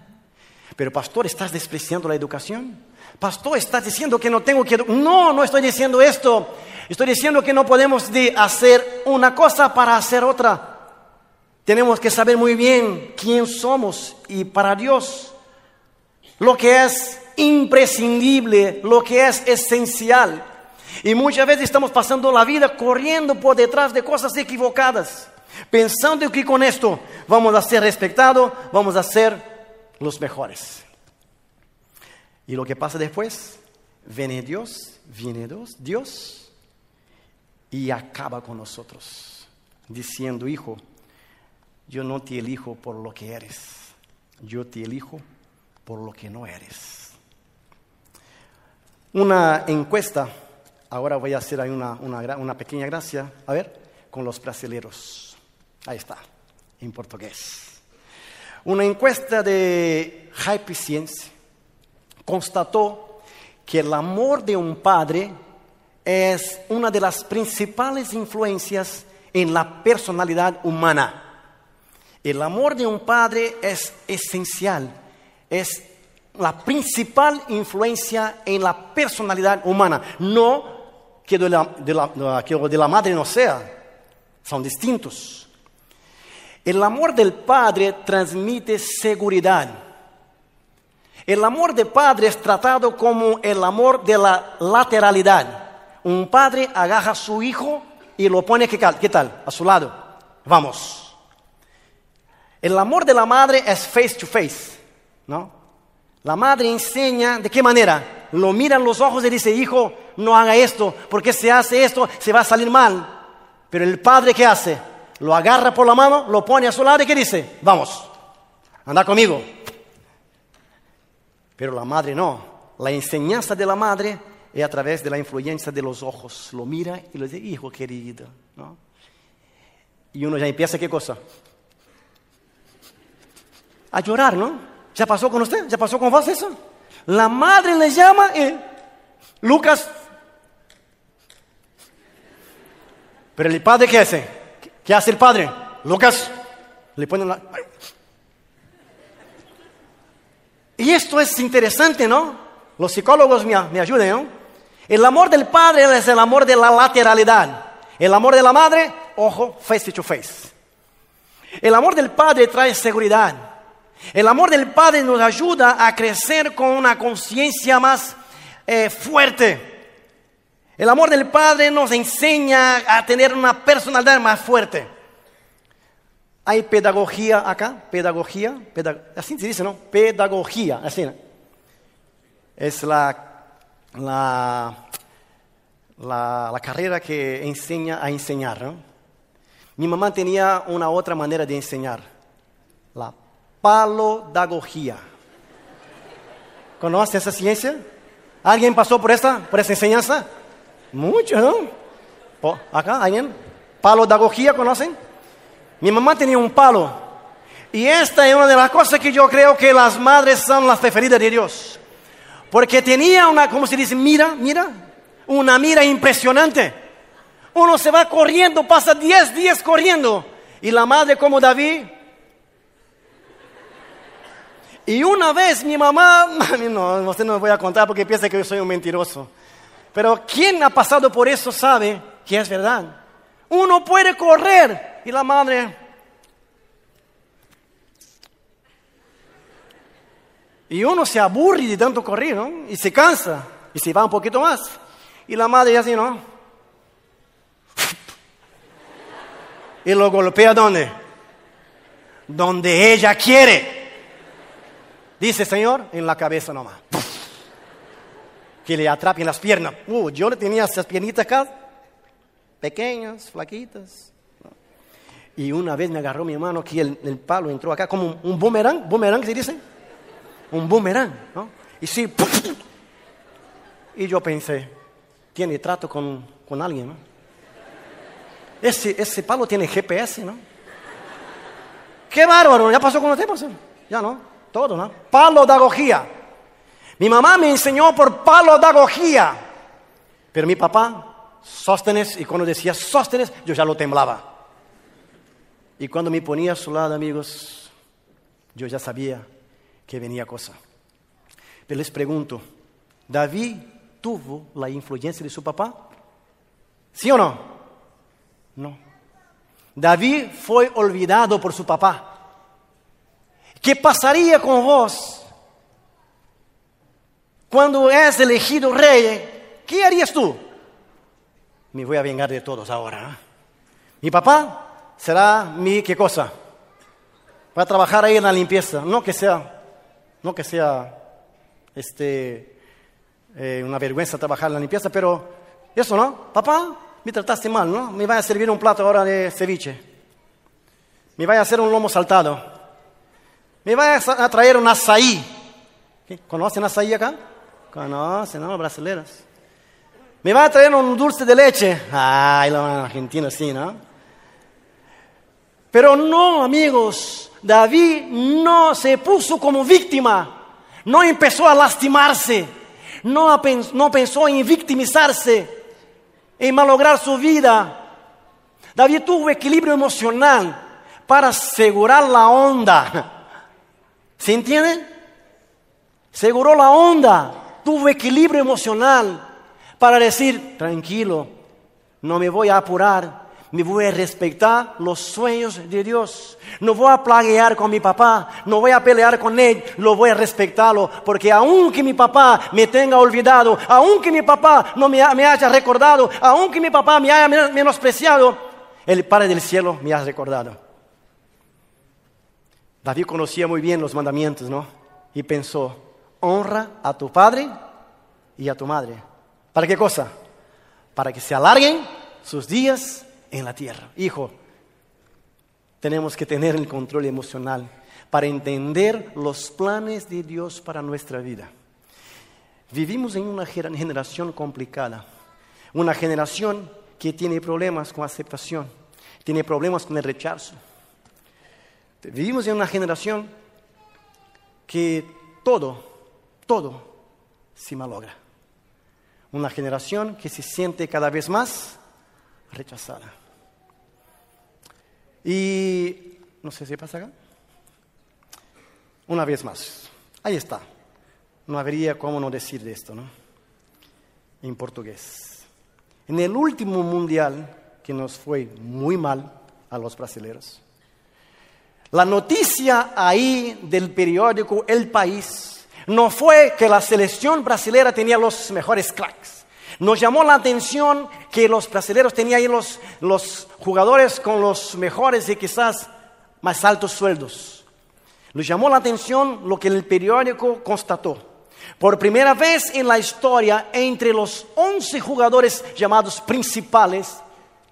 Pero pastor, ¿estás despreciando la educación? Pastor, ¿estás diciendo que no tengo que... No, no estoy diciendo esto. Estoy diciendo que no podemos hacer una cosa para hacer otra. Tenemos que saber muy bien quién somos y para Dios lo que es imprescindible, lo que es esencial. Y muchas veces estamos pasando la vida corriendo por detrás de cosas equivocadas, pensando que con esto vamos a ser respetados, vamos a ser los mejores. Y lo que pasa después, viene Dios, viene Dios, Dios y acaba con nosotros, diciendo, hijo, yo no te elijo por lo que eres, yo te elijo por lo que no eres. Una encuesta, ahora voy a hacer ahí una, una, pequeña gracia, a ver, con los brasileros. Ahí está, en portugués. Una encuesta de Hype Science constató que el amor de un padre es una de las principales influencias en la personalidad humana. El amor de un padre es esencial, es la principal influencia en la personalidad humana. No que de la, de la, que de la madre no sea, son distintos. El amor del Padre transmite seguridad. El amor del Padre es tratado como el amor de la lateralidad. Un padre agarra a su hijo y lo pone, ¿qué tal? ¿Qué tal? A su lado. Vamos. El amor de la madre es face to face, ¿no? La madre enseña de qué manera. Lo mira en los ojos y dice, hijo, no haga esto, porque si hace esto se va a salir mal. Pero el padre, ¿qué hace? Lo agarra por la mano, lo pone a su lado y ¿qué dice? Vamos, anda conmigo. Pero la madre no. La enseñanza de la madre es a través de la influencia de los ojos. Lo mira y le dice, hijo querido. ¿no? Y uno ya empieza, ¿qué cosa? A llorar, ¿no? ¿Ya pasó con usted? ¿Ya pasó con vos eso? La madre le llama y Lucas. Pero el padre, ¿qué hace? ¿Qué hace el padre? Lucas, le pone la... Y esto es interesante, ¿no? Los psicólogos me, me ayudan, ¿no? El amor del padre es el amor de la lateralidad. El amor de la madre, ojo, face to face. El amor del padre trae seguridad. El amor del padre nos ayuda a crecer con una conciencia más eh, fuerte. El amor del padre nos enseña a tener una personalidad más fuerte. Hay pedagogía acá, pedagogía, así se dice, ¿no? Pedagogía, así. Es la, la, la, carrera que enseña a enseñar. Mi mamá tenía una otra manera de enseñar, la palodagogía. ¿Conoce esa ciencia? ¿Alguien pasó por esta, por esa enseñanza? Mucho, ¿no? ¿Acá alguien? ¿Palodagogía conocen? Mi mamá tenía un palo. Y esta es una de las cosas que yo creo que las madres son las preferidas de Dios. Porque tenía una, ¿cómo se dice? Mira, mira. Una mira impresionante. Uno se va corriendo, pasa 10 días corriendo. Y la madre como David. Y una vez mi mamá, <laughs> no, usted no me voy a contar porque piensa que yo soy un mentiroso. Pero quien ha pasado por eso sabe que es verdad. Uno puede correr y la madre... Y uno se aburre de tanto correr, ¿no? Y se cansa y se va un poquito más. Y la madre así, ¿no? <laughs> Y lo golpea ¿dónde? Donde ella quiere. Dice, Señor, en la cabeza nomás. Que le atrapen las piernas. Uh, yo le tenía esas piernitas acá, pequeñas, flaquitas. Y una vez me agarró mi mano que el, el palo entró acá como un, boomerang, boomerang se dice, un boomerang, ¿no? Y sí, y yo pensé, tiene trato con, con alguien, ¿no? Ese, ese palo tiene GPS, ¿no? Qué bárbaro, ya pasó con los tiempos, ya no, todo, ¿no? Palodagogía. Mi mamá me enseñó por palodagogía, pero mi papá, sóstenes, y cuando decía sóstenes, yo ya lo temblaba. Y cuando me ponía a su lado, amigos, yo ya sabía que venía cosa. Pero les pregunto, ¿David tuvo la influencia de su papá? ¿Sí o no? No. David fue olvidado por su papá. ¿Qué pasaría con vos cuando es elegido rey? ¿Qué harías tú? Me voy a vengar de todos ahora. ¿eh? Mi papá será mi qué cosa? Va a trabajar ahí en la limpieza, no que sea, no que sea este, eh, una vergüenza trabajar en la limpieza, pero eso, ¿no? Papá, me trataste mal, ¿no? Me va a servir un plato ahora de ceviche. Me va a hacer un lomo saltado. Me va a traer un azaí. ¿Conocen azaí acá? Conocen, ¿no? Brasileros. Me va a traer un dulce de leche. Ay, los argentinos sí, ¿no? Pero no, amigos, David no se puso como víctima, no empezó a lastimarse, no, no pensó en victimizarse, en malograr su vida. David tuvo equilibrio emocional para asegurar la onda. ¿Se entiende? Seguró la onda, tuvo equilibrio emocional para decir, tranquilo, no me voy a apurar, me voy a respetar los sueños de Dios. No voy a plaguear con mi papá, no voy a pelear con él, lo voy a respetarlo, porque aunque mi papá me tenga olvidado, aunque mi papá no me haya recordado, aunque mi papá me haya menospreciado, el Padre del cielo me ha recordado. David conocía muy bien los mandamientos, ¿no? Y pensó, honra a tu padre y a tu madre. ¿Para qué cosa? Para que se alarguen sus días en la tierra. Hijo, tenemos que tener el control emocional para entender los planes de Dios para nuestra vida. Vivimos en una generación complicada, una generación que tiene problemas con aceptación, tiene problemas con el rechazo. Vivimos en una generación que todo, todo se malogra. Una generación que se siente cada vez más rechazada. Y no sé si pasa acá. Una vez más. Ahí está. No habría cómo no decir de esto, ¿no? En portugués. En el último mundial, que nos fue muy mal a los brasileños, la noticia ahí del periódico El País no fue que la selección brasileña tenía los mejores cracks. Nos llamó la atención que los brasileños tenían ahí los, los jugadores con los mejores y quizás más altos sueldos. Nos llamó la atención lo que el periódico constató. Por primera vez en la historia, entre los 11 jugadores llamados principales,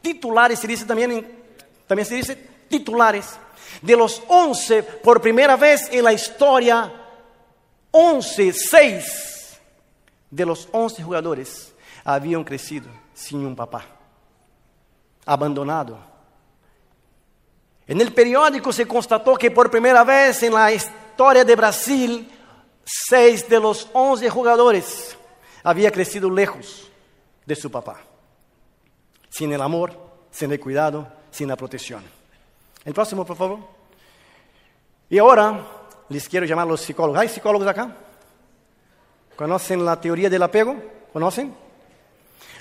titulares, se dice también, también se dice titulares, de los 11, por primera vez en la historia, 11, 6 de los 11 jugadores habían crecido sin un papá, abandonado. En el periódico se constató que por primera vez en la historia de Brasil, seis de los once jugadores habían crecido lejos de su papá, sin el amor, sin el cuidado, sin la protección. El próximo, por favor. Y ahora les quiero llamar a los psicólogos. ¿Hay psicólogos acá? ¿Conocen la teoría del apego? ¿Conocen?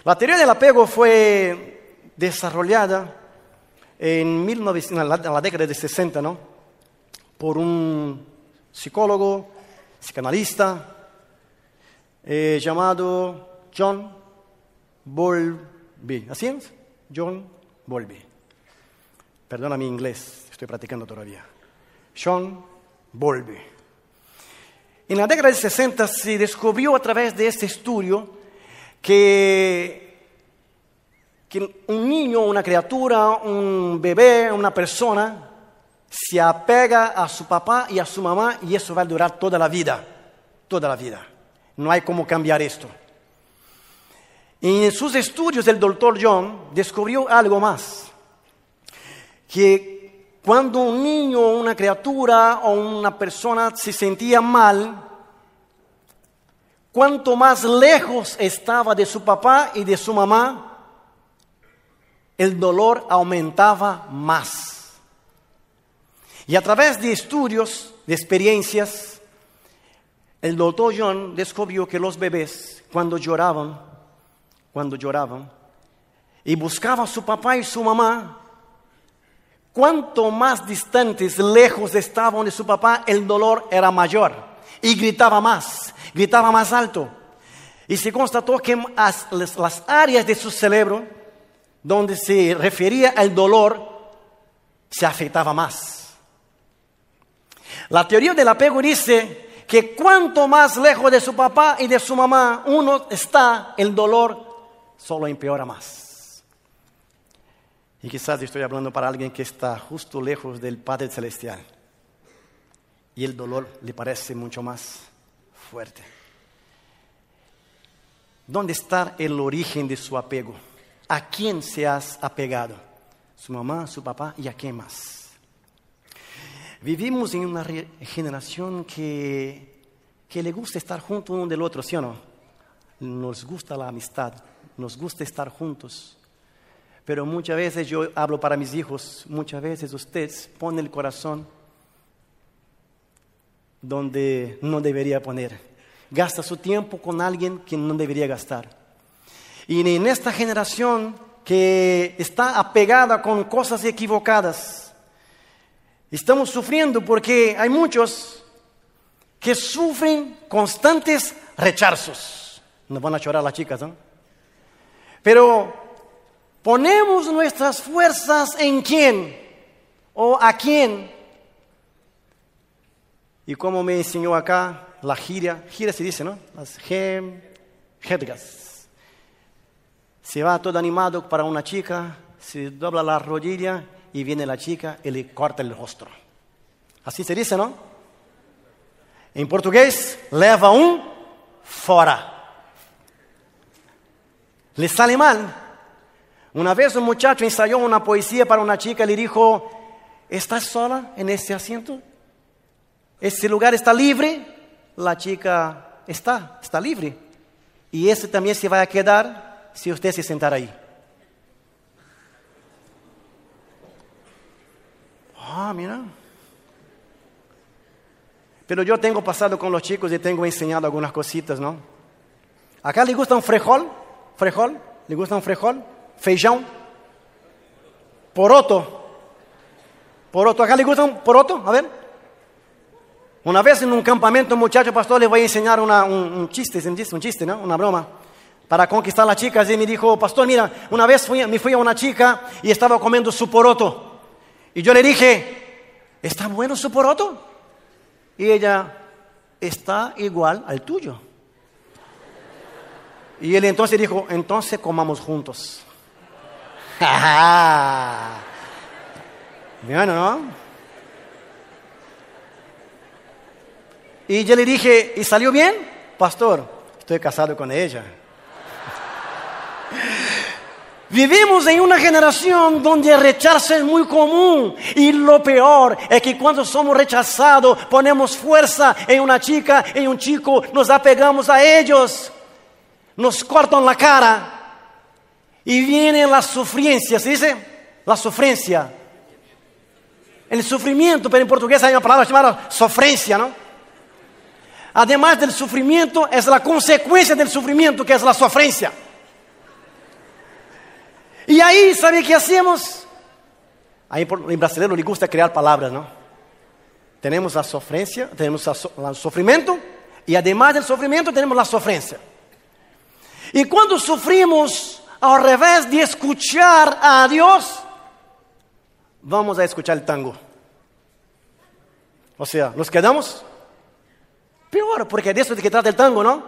La teoría del apego fue desarrollada en, 1900, en la, década de 60 ¿no? por un psicólogo, psicanalista, eh, llamado John Bowlby. ¿Así es? John Bowlby. Perdona mi inglés, estoy practicando todavía. John Bowlby. En la década de 60 se descubrió a través de este estudio que, un niño, una criatura, un bebé, una persona, se apega a su papá y a su mamá y eso va a durar toda la vida, toda la vida. No hay cómo cambiar esto. Y en sus estudios el doctor John descubrió algo más, que cuando un niño, una criatura o una persona se sentía mal, cuanto más lejos estaba de su papá y de su mamá, el dolor aumentaba más. Y a través de estudios, de experiencias, el doctor John descubrió que los bebés, cuando lloraban, cuando lloraban, y buscaban a su papá y su mamá, cuanto más distantes, lejos estaban de su papá, el dolor era mayor y gritaba más gritaba más alto. Y se constató que las, áreas de su cerebro donde se refería al dolor se afectaba más. La teoría del apego dice que cuanto más lejos de su papá y de su mamá uno está, el dolor solo empeora más. Y quizás estoy hablando para alguien que está justo lejos del Padre Celestial. Y el dolor le parece mucho más fuerte. ¿Dónde está el origen de su apego? ¿A quién se has apegado? ¿Su mamá, su papá y a quién más? Vivimos en una generación que, que le gusta estar junto uno del otro, ¿sí o no? Nos gusta la amistad, nos gusta estar juntos. Pero muchas veces yo hablo para mis hijos, muchas veces ustedes ponen el corazón donde no debería poner. Gasta su tiempo con alguien que no debería gastar. Y en esta generación que está apegada con cosas equivocadas. Estamos sufriendo porque hay muchos que sufren constantes rechazos. No van a llorar las chicas, ¿no? Pero ponemos nuestras fuerzas en quién o a quién. Y como me enseñó acá la gira, gira se dice, ¿no? Las jergas se va todo animado para una chica, se dobla la rodilla y viene la chica y le corta el rostro. Así se dice, ¿no? En portugués, leva un fora. Le sale mal. Una vez un muchacho ensayó una poesía para una chica y le dijo, ¿estás sola en ese asiento? ¿Ese lugar está libre? La chica está, está libre. Y ese también se va a quedar si usted se sentar ahí. Ah, mira. Pero yo tengo pasado con los chicos y tengo enseñado algunas cositas, ¿no? ¿Acá le gusta un frijol? ¿Frijol? ¿Le gusta un frijol? ¿Feijão? ¿Poroto? ¿Poroto? ¿Acá le gusta un poroto? A ver. Una vez en un campamento, un muchacho pastor le voy a enseñar un, un, chiste, un chiste, un chiste, ¿no? Una broma para conquistar a las chicas y me dijo, pastor, mira, una vez me fui a una chica y estaba comiendo su poroto. Y yo le dije, ¿está bueno su poroto? Y ella, está igual al tuyo. Y él entonces dijo, entonces comamos juntos. <laughs> bueno, ¿no? Y yo le dije, ¿y salió bien? Pastor, estoy casado con ella. <laughs> Vivimos en una generación donde el rechazo es muy común y lo peor es que cuando somos rechazados ponemos fuerza en una chica, en un chico, nos apegamos a ellos, nos cortan la cara y viene la sufriencia, ¿se dice? La sufrencia. El sufrimiento, pero en portugués hay una palabra llamada sofrencia, ¿no? Además del sufrimiento, es la consecuencia del sufrimiento que es la sofrencia. Y ahí, ¿sabe qué hacemos? Ahí en brasileño le gusta crear palabras, ¿no? Tenemos la sofrencia, tenemos el sufrimiento y además del sufrimiento tenemos la sofrencia. Y cuando sufrimos, al revés de escuchar a Dios, vamos a escuchar el tango. O sea, nos quedamos peor, porque de eso es de que trata el tango, ¿no?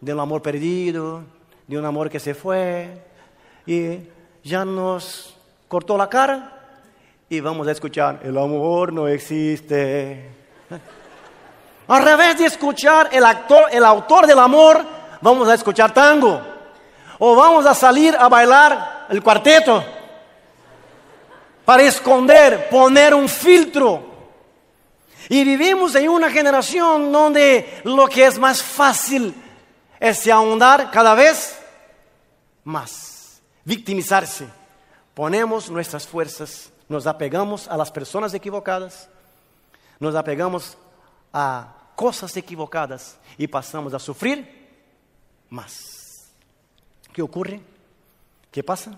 De un amor perdido, de un amor que se fue, y ya nos cortó la cara y vamos a escuchar, el amor no existe. Al revés de escuchar el, actor, el autor del amor, vamos a escuchar tango. O vamos a salir a bailar el cuarteto para esconder, poner un filtro. Y vivimos en una generación donde lo que es más fácil es ahondar cada vez más victimizarse. Ponemos nuestras fuerzas, nos apegamos a las personas equivocadas, nos apegamos a cosas equivocadas y pasamos a sufrir más. ¿Qué ocurre? ¿Qué pasa?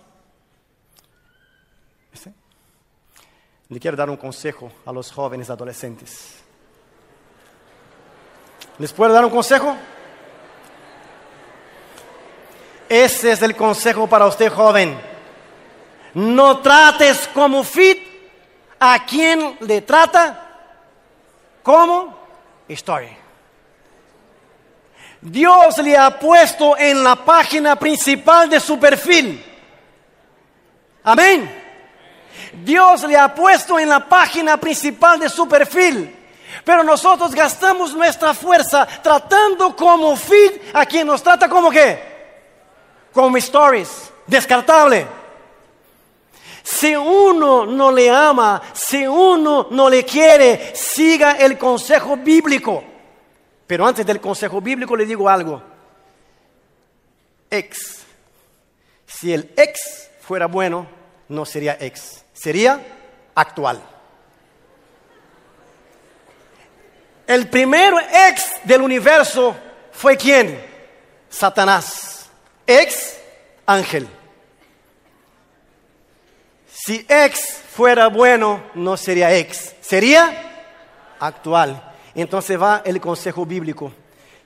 Le quiero dar un consejo a los jóvenes adolescentes. ¿Les puedo dar un consejo? Ese es el consejo para usted joven. No trates como fit a quien le trata como story. Dios le ha puesto en la página principal de su perfil. Amén. Dios le ha puesto en la página principal de su perfil. Pero nosotros gastamos nuestra fuerza tratando como fit a quien nos trata como qué? como stories, descartable. Si uno no le ama, si uno no le quiere, siga el consejo bíblico. Pero antes del consejo bíblico le digo algo. Ex. Si el ex fuera bueno, no sería ex, sería actual. El primer ex del universo fue quién? Satanás ex ángel. Si ex fuera bueno, no sería ex, sería actual. Entonces va el consejo bíblico.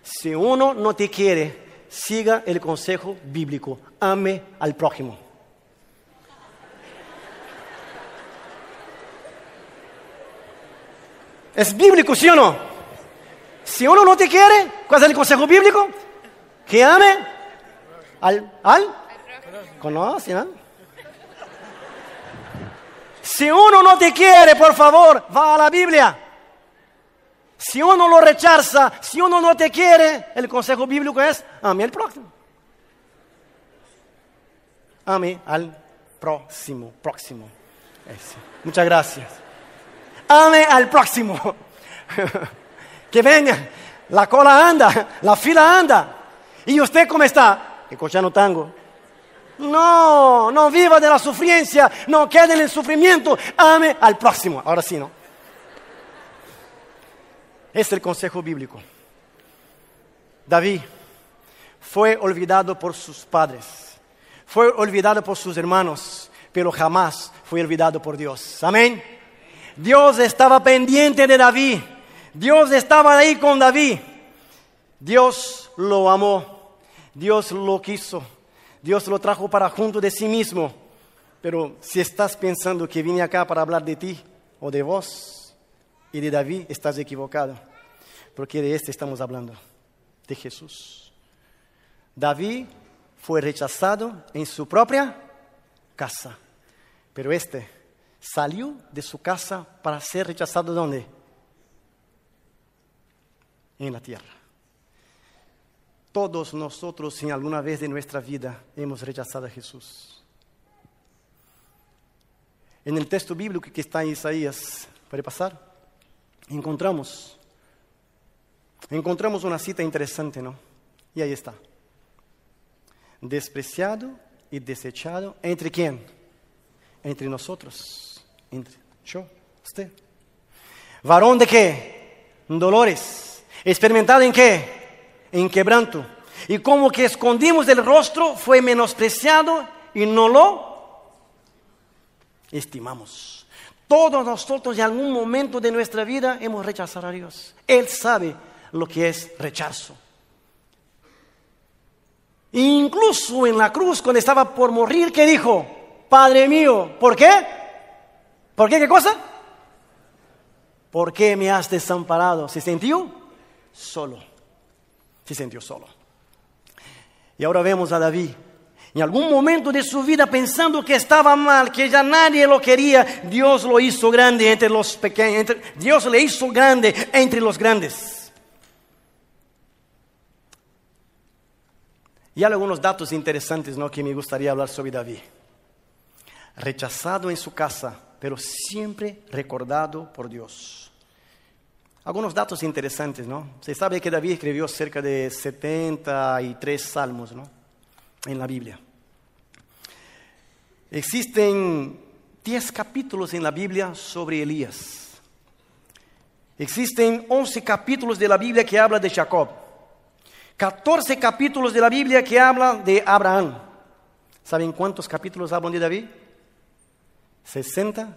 Si uno no te quiere, siga el consejo bíblico. Ame al prójimo. ¿Es bíblico, sí o no? Si uno no te quiere, ¿cuál es el consejo bíblico? Que ame al... al ¿Conoce, no? Si uno no te quiere, por favor, va a la Biblia. Si uno lo rechaza, si uno no te quiere, el consejo bíblico es, ame al próximo. Ame al próximo, próximo. Muchas gracias. Ame al próximo. <laughs> que venga, la cola anda, la fila anda. ¿Y usted cómo está? Escuchando tango. No, no viva de la sufriencia, no quede en el sufrimiento, ame al próximo. Ahora sí, ¿no? Es el consejo bíblico. David fue olvidado por sus padres, fue olvidado por sus hermanos, pero jamás fue olvidado por Dios. Amén. Dios estaba pendiente de David, Dios estaba ahí con David. Dios lo amó, Dios lo quiso, Dios lo trajo para junto de sí mismo. Pero si estás pensando que vine acá para hablar de ti o de vos, y de David estás equivocado, porque de este estamos hablando, de Jesús. David fue rechazado en su propia casa, pero este salió de su casa para ser rechazado ¿dónde? En la tierra. Todos nosotros en alguna vez de nuestra vida hemos rechazado a Jesús. En el texto bíblico que está en Isaías, ¿puede pasar? Encontramos, encontramos una cita interesante, ¿no? Y ahí está. Despreciado y desechado, ¿entre quién? Entre nosotros, entre yo, usted. ¿Varón de qué? Dolores. ¿Experimentado en qué? En quebranto. Y como que escondimos el rostro, fue menospreciado y no lo estimamos. Todos nosotros en algún momento de nuestra vida hemos rechazado a Dios. Él sabe lo que es rechazo. Incluso en la cruz, cuando estaba por morir, ¿qué dijo? Padre mío, ¿por qué? ¿Por qué qué cosa? ¿Por qué me has desamparado? ¿Se sintió? Solo. Se sintió solo. Y ahora vemos a David en algún momento de su vida pensando que estaba mal, que ya nadie lo quería, Dios lo hizo grande entre los pequeños, Dios le hizo grande entre los grandes. Y hay algunos datos interesantes ¿no? que me gustaría hablar sobre David. Rechazado en su casa, pero siempre recordado por Dios. Algunos datos interesantes, ¿no? Se sabe que David escribió cerca de 73 salmos, ¿no? En la Biblia. Existen 10 capítulos en la Biblia sobre Elías. Existen 11 capítulos de la Biblia que habla de Jacob. 14 capítulos de la Biblia que habla de Abraham. ¿Saben cuántos capítulos hablan de David? 60,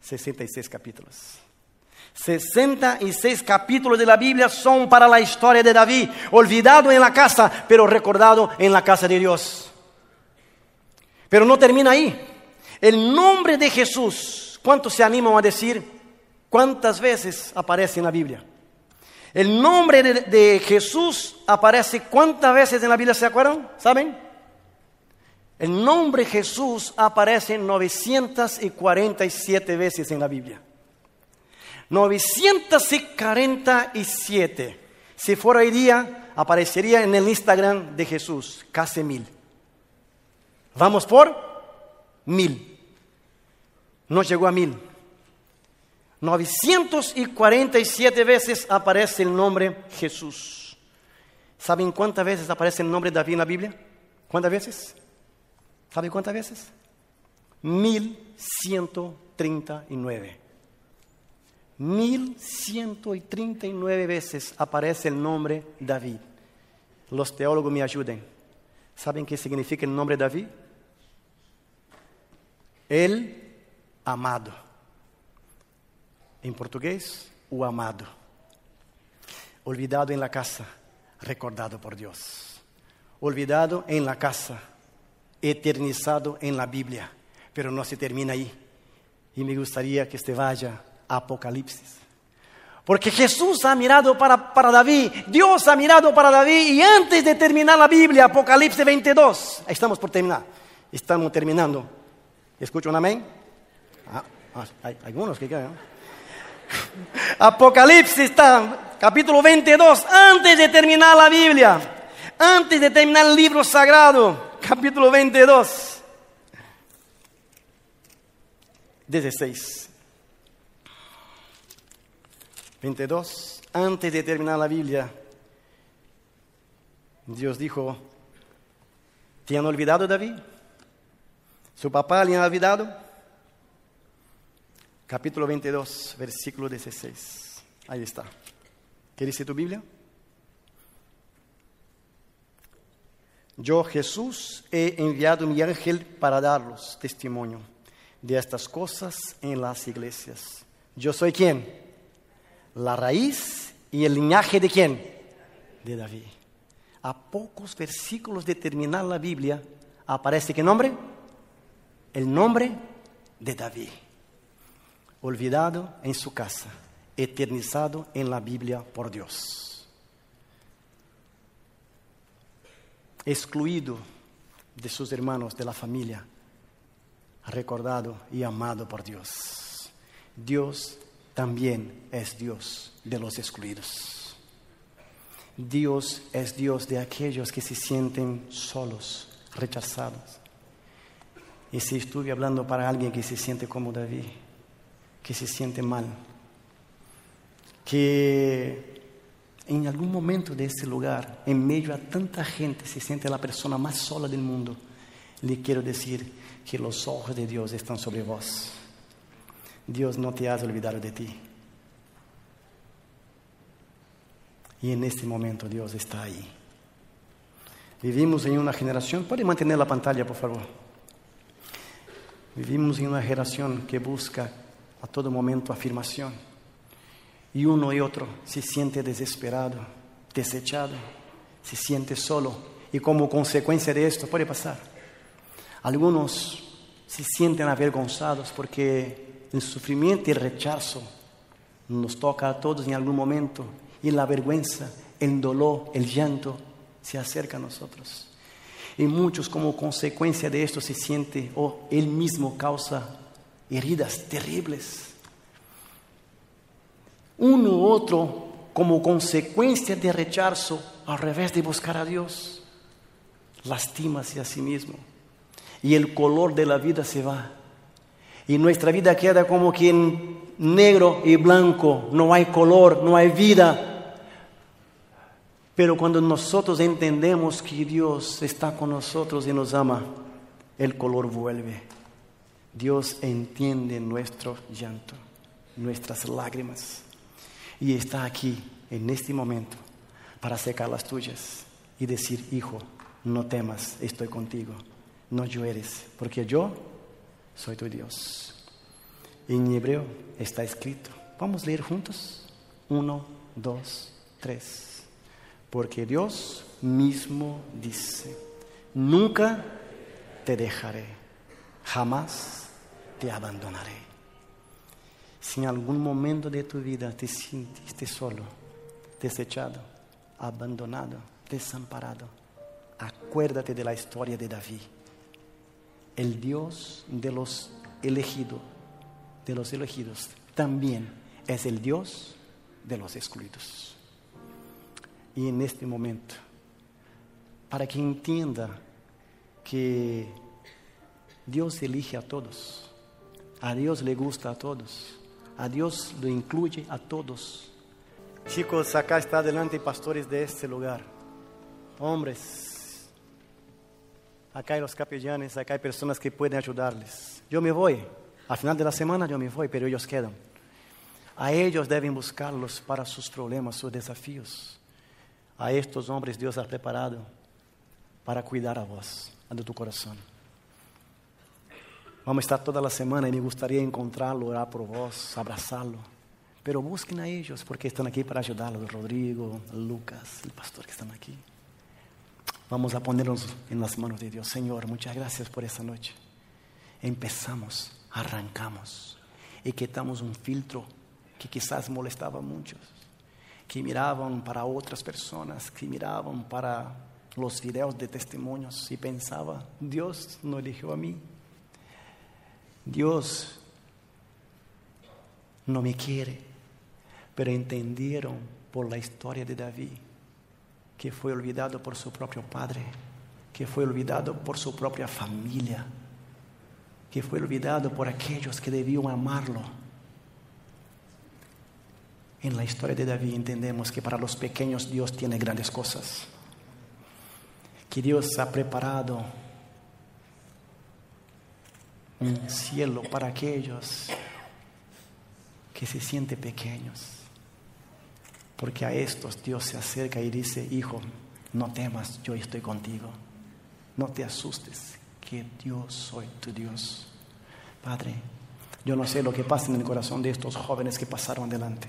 66 capítulos. 66 capítulos de la Biblia son para la historia de David, olvidado en la casa, pero recordado en la casa de Dios. Pero no termina ahí. El nombre de Jesús, ¿cuántos se animan a decir cuántas veces aparece en la Biblia? El nombre de, Jesús aparece cuántas veces en la Biblia, ¿se acuerdan? ¿Saben? El nombre Jesús aparece 947 veces en la Biblia. 947. Si fuera hoy día, aparecería en el Instagram de Jesús, casi mil. Vamos por mil. No llegó a mil. 947 veces aparece el nombre Jesús. ¿Saben cuántas veces aparece el nombre de David en la Biblia? ¿Cuántas veces? ¿Saben cuántas veces? 1139. 1139 veces aparece el nombre David. Los teólogos me ayuden. ¿Saben qué significa el nombre David? El amado. En portugués, o amado. Olvidado en la casa, recordado por Dios. Olvidado en la casa, eternizado en la Biblia. Pero no se termina ahí. Y me gustaría que este vaya Apocalipsis. Porque Jesús ha mirado para, para, David, Dios ha mirado para David y antes de terminar la Biblia, Apocalipsis 22, estamos por terminar, estamos terminando. ¿Escucho un amén? Ah, ah, hay algunos que quedan. <laughs> Apocalipsis está, capítulo 22, antes de terminar la Biblia, antes de terminar el libro sagrado, capítulo 22, 16. 22, antes de terminar la Biblia, Dios dijo, ¿te han olvidado David? ¿Su papá le han olvidado? Capítulo 22, versículo 16. Ahí está. ¿Qué dice tu Biblia? Yo, Jesús, he enviado mi ángel para daros testimonio de estas cosas en las iglesias. Yo soy quién? La raíz y el linaje de quién? De David. A pocos versículos de terminar la Biblia aparece qué nombre? El nombre de David. Olvidado en su casa, eternizado en la Biblia por Dios. Excluido de sus hermanos, de la familia, recordado y amado por Dios. Dios también es Dios de los excluidos. Dios es Dios de aquellos que se sienten solos, rechazados. Y si estuve hablando para alguien que se siente como David, que se siente mal, que en algún momento de ese lugar, en medio a tanta gente, se siente la persona más sola del mundo, le quiero decir que los ojos de Dios están sobre vos Dios no te ha olvidado de ti. Y en este momento Dios está ahí. Vivimos en una generación, puede mantener la pantalla por favor. Vivimos en una generación que busca a todo momento afirmación. Y uno y otro se siente desesperado, desechado, se siente solo. Y como consecuencia de esto puede pasar. Algunos se sienten avergonzados porque el sufrimiento y el rechazo nos toca a todos en algún momento y la vergüenza, el dolor, el llanto se acerca a nosotros. Y muchos como consecuencia de esto se siente o él mismo causa heridas terribles. Uno u otro como consecuencia de rechazo, al revés de buscar a Dios, lastimase a sí mismo. Y el color de la vida se va y nuestra vida queda como que en negro y blanco, no hay color, no hay vida. Pero cuando nosotros entendemos que Dios está con nosotros y nos ama, el color vuelve. Dios entiende nuestro llanto, nuestras lágrimas. Y está aquí en este momento para secar las tuyas y decir, hijo, no temas, estoy contigo, no llores, porque yo soy tu Dios. En hebreo está escrito. Vamos a leer juntos. Uno, dos, tres. Porque Dios mismo dice, nunca te dejaré, jamás te abandonaré. Si en algún momento de tu vida te sientes solo, desechado, abandonado, desamparado, acuérdate de la historia de David el Dios de los elegidos, de los elegidos, también es el Dios de los excluidos. Y en este momento, para que entienda que Dios elige a todos, a Dios le gusta a todos, a Dios lo incluye a todos. Chicos, acá está adelante pastores de este lugar, hombres, acá hay los capellanes, acá hay personas que pueden ayudarles. Yo me voy, al final de la semana yo me voy, pero ellos quedan. A ellos deben buscarlos para sus problemas, sus desafíos. A estos hombres Dios ha preparado para cuidar a vos, a tu corazón. Vamos a estar toda la semana y me gustaría encontrarlo, orar por vos, abrazarlo. Pero busquen a ellos porque están aquí para ayudarlos. Rodrigo, Lucas, el pastor que están aquí. Vamos a ponernos en las manos de Dios. Señor, muchas gracias por esta noche. Empezamos, arrancamos y quitamos un filtro que quizás molestaba a muchos, que miraban para otras personas, que miraban para los videos de testimonios y pensaba, Dios no eligió a mí, Dios no me quiere, pero entendieron por la historia de David que fue olvidado por su propio padre, que fue olvidado por su propia familia, que fue olvidado por aquellos que debían amarlo. En la historia de David entendemos que para los pequeños Dios tiene grandes cosas, que Dios ha preparado un cielo para aquellos que se sienten pequeños. Porque a estos Dios se acerca y dice, hijo, no temas, yo estoy contigo. No te asustes, que yo soy tu Dios. Padre, yo no sé lo que pasa en el corazón de estos jóvenes que pasaron adelante.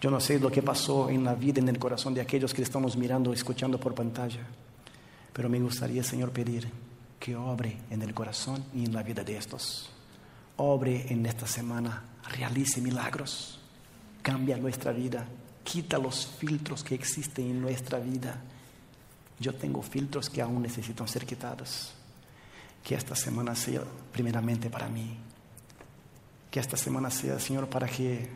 Yo no sé lo que pasó en la vida, en el corazón de aquellos que estamos mirando, escuchando por pantalla. Pero me gustaría, Señor, pedir que obre en el corazón y en la vida de estos. Obre en esta semana, realice milagros, cambia nuestra vida, quita los filtros que existen en nuestra vida. Yo tengo filtros que aún necesitan ser quitados. Que esta semana sea primeramente para mí. Que esta semana sea, Señor, para que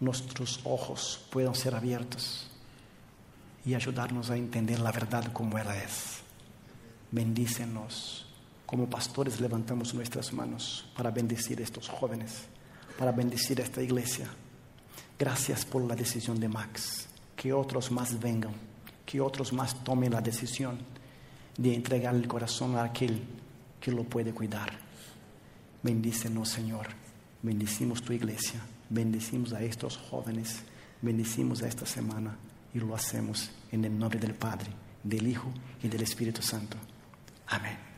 nuestros ojos puedan ser abiertos y ayudarnos a entender la verdad como ella es bendícenos. Como pastores levantamos nuestras manos para bendecir a estos jóvenes, para bendecir a esta iglesia. Gracias por la decisión de Max. Que otros más vengan, que otros más tomen la decisión de entregar el corazón a aquel que lo puede cuidar. Bendícenos, Señor. Bendecimos tu iglesia. Bendecimos a estos jóvenes. Bendecimos a esta semana y lo hacemos en el nombre del Padre, del Hijo y del Espíritu Santo. Amén.